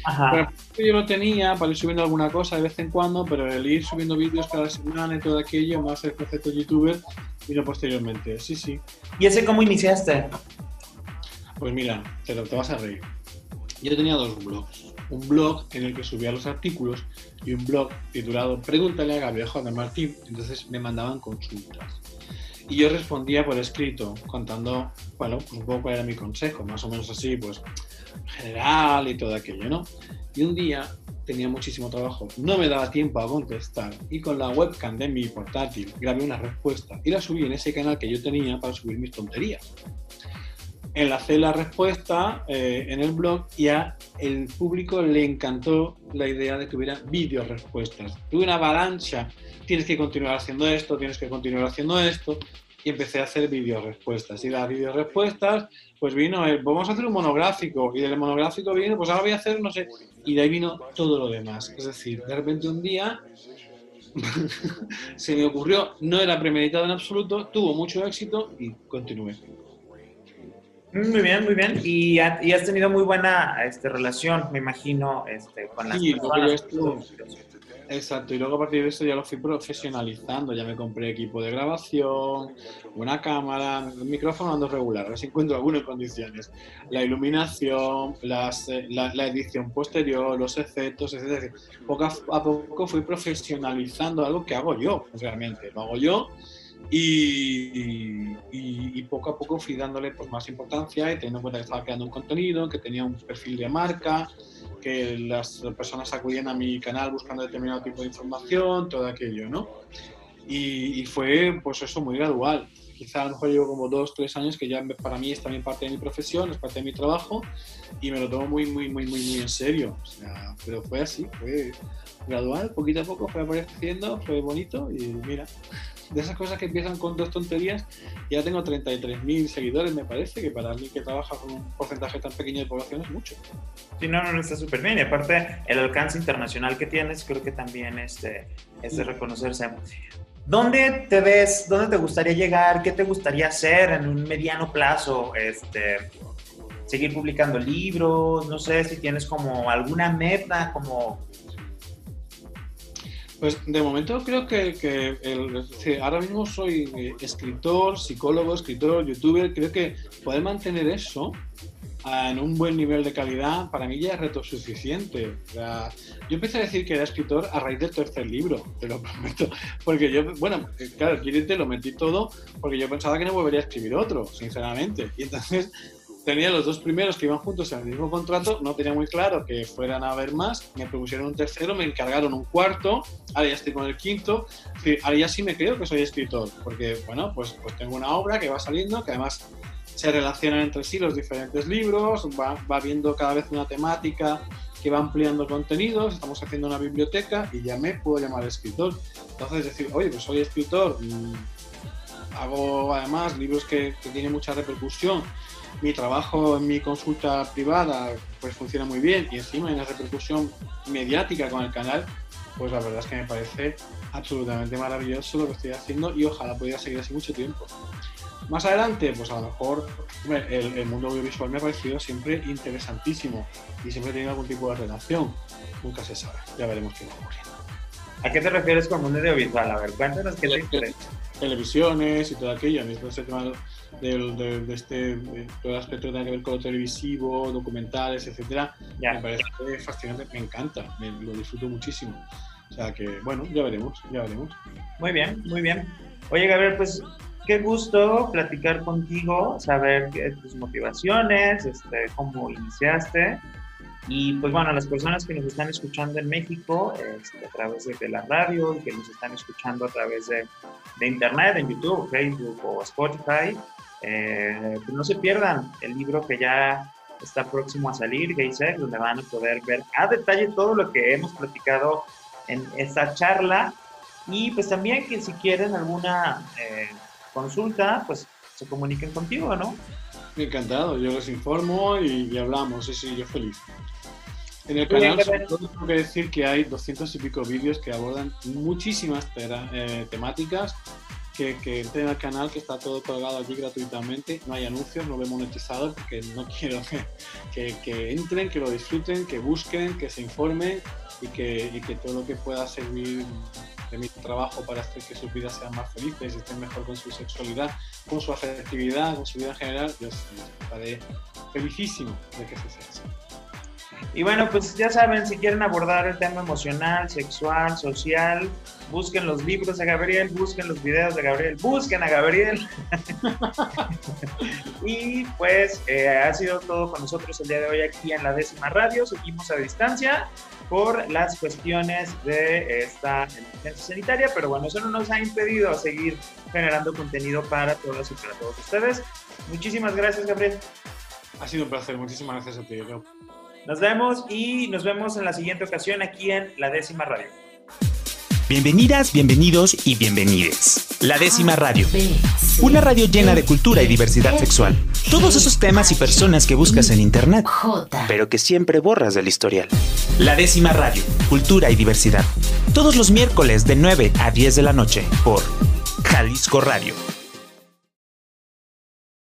yo lo tenía para ir subiendo alguna cosa de vez en cuando, pero el ir subiendo vídeos cada semana y todo aquello, más el concepto youtuber, vino posteriormente. Sí, sí. ¿Y ese cómo iniciaste? Pues mira, te, te vas a reír. Yo tenía dos blogs. Un blog en el que subía los artículos y un blog titulado Pregúntale a Gabriel Juan de Martín. Entonces me mandaban consultas. y yo respondía por escrito, contando, bueno, pues un poco cuál era mi consejo, más o menos así, pues general y todo aquello, ¿no? Y un día tenía muchísimo trabajo, no me daba tiempo a contestar y con la webcam de mi portátil grabé una respuesta y la subí en ese canal que yo tenía para subir mis tonterías. Enlacé la respuesta eh, en el blog y a el público le encantó la idea de que hubiera vídeo respuestas. Tuve una avalancha, tienes que continuar haciendo esto, tienes que continuar haciendo esto y empecé a hacer vídeo respuestas. Y las vídeo respuestas, pues vino, el, vamos a hacer un monográfico y del monográfico vino, pues ahora voy a hacer, no sé, y de ahí vino todo lo demás. Es decir, de repente un día se me ocurrió, no era premeditado en absoluto, tuvo mucho éxito y continué. Muy bien, muy bien. Y, has tenido muy buena este, relación, me imagino, este, con las sí, Exacto, y luego a partir de eso ya lo fui profesionalizando, ya me compré equipo de grabación, una cámara, el micrófono ando regular, a ver si encuentro alguno en condiciones, la iluminación, las, eh, la, edición posterior, los efectos, decir, poco a, poco fui profesionalizando algo que hago yo, realmente, lo hago yo y, poco a poco fui dándole pues, más importancia y teniendo en cuenta que estaba creando un contenido, que tenía un perfil de marca, que las personas acudían a mi canal buscando determinado tipo de información, todo aquello, ¿no? Y, fue, pues eso, muy gradual. Quizá a lo mejor llevo como dos, tres años que ya para mí es también parte de mi profesión, es parte de mi trabajo y me lo tomo muy, muy, muy, muy, muy en serio. O sea, pero fue así, fue gradual, poquito a poco fue apareciendo, fue bonito y mira, de esas cosas que empiezan con dos tonterías, ya tengo 33.000 seguidores, me parece, que para alguien que trabaja con un porcentaje tan pequeño de población es mucho. Sí, no, no, está súper bien. Y aparte, el alcance internacional que tienes, creo que también este, es de reconocerse. ¿Dónde te ves? ¿Dónde te gustaría llegar? ¿Qué te gustaría hacer en un mediano plazo? Este, seguir publicando libros, no sé si tienes como alguna meta, como pues de momento creo que, que ahora mismo soy eh, escritor, psicólogo, escritor, youtuber. Creo que poder mantener eso en un buen nivel de calidad para mí ya es reto suficiente. yo empecé a decir que era escritor a raíz del tercer libro, te lo prometo. Porque yo, bueno, eh, claro, te lo metí todo porque yo pensaba que no volvería a escribir otro, sinceramente. Y entonces tenía los dos primeros que iban juntos en el mismo contrato, no tenía muy claro que fueran a ver más, me propusieron un tercero, me encargaron un cuarto, ahora ya estoy con el quinto, ahora ya sí me creo que soy escritor, porque bueno, pues, pues tengo una obra que va saliendo, que además se relacionan entre sí los diferentes libros, va, va viendo cada vez una temática que va ampliando contenidos, estamos haciendo una biblioteca y ya me puedo llamar escritor. Entonces decir, oye, pues soy escritor, mm, hago además libros que, que tienen mucha repercusión mi trabajo en mi consulta privada pues funciona muy bien y encima hay una repercusión mediática con el canal, pues la verdad es que me parece absolutamente maravilloso lo que estoy haciendo y ojalá pudiera seguir así mucho tiempo. Más adelante, pues a lo mejor el, mundo audiovisual me ha parecido siempre interesantísimo y siempre he tenido algún tipo de relación. Nunca se sabe, ya veremos qué va ocurriendo. ¿A qué te refieres con mundo audiovisual? A ver, cuéntanos qué te interesa. Televisiones y todo aquello, a mí ese tema de, este, todo el aspecto que tiene que ver con lo televisivo, documentales, etcétera, me parece fascinante, me encanta, me, lo disfruto muchísimo. O sea que, bueno, ya veremos, ya veremos. Muy bien, muy bien. Oye, Gabriel, pues qué gusto platicar contigo, saber tus motivaciones, este, cómo iniciaste. Y pues bueno, las personas que nos están escuchando en México este, a través de, la radio y que nos están escuchando a través de, de Internet, en YouTube, Facebook o Spotify, eh, pues no se pierdan el libro que ya está próximo a salir, Gay donde van a poder ver a detalle todo lo que hemos platicado en esta charla. Y pues también que si quieren alguna eh, consulta, pues se comuniquen contigo, ¿no? Encantado, yo les informo y, hablamos, sí, sí, yo feliz. En el canal sobre todo tengo que decir que hay 200 y pico vídeos que abordan muchísimas eh, temáticas que, que, entren al canal, que está todo colgado allí gratuitamente, no hay anuncios, no lo he monetizado porque no quiero que, que, entren, que lo disfruten, que busquen, que se informen y que, y que todo lo que pueda servir de mi trabajo para hacer que sus vidas sean más felices estén mejor con su sexualidad, con su afectividad, con su vida en general, yo estaré felicísimo de que se sea así. Y bueno, pues ya saben, si quieren abordar el tema emocional, sexual, social, busquen los libros de Gabriel, busquen los videos de Gabriel, busquen a Gabriel. y pues eh, ha sido todo con nosotros el día de hoy aquí en la décima radio. Seguimos a distancia por las cuestiones de esta emergencia sanitaria, pero bueno, eso no nos ha impedido seguir generando contenido para todos y para todos ustedes. Muchísimas gracias, Gabriel. Ha sido un placer, muchísimas gracias a ti. Nos vemos y nos vemos en la siguiente ocasión aquí en La Décima Radio. Bienvenidas, bienvenidos y bienvenides. La Décima Radio. Una radio llena de cultura y diversidad sexual. Todos esos temas y personas que buscas en internet, pero que siempre borras del historial. La Décima Radio. Cultura y diversidad. Todos los miércoles de 9 a 10 de la noche por Jalisco Radio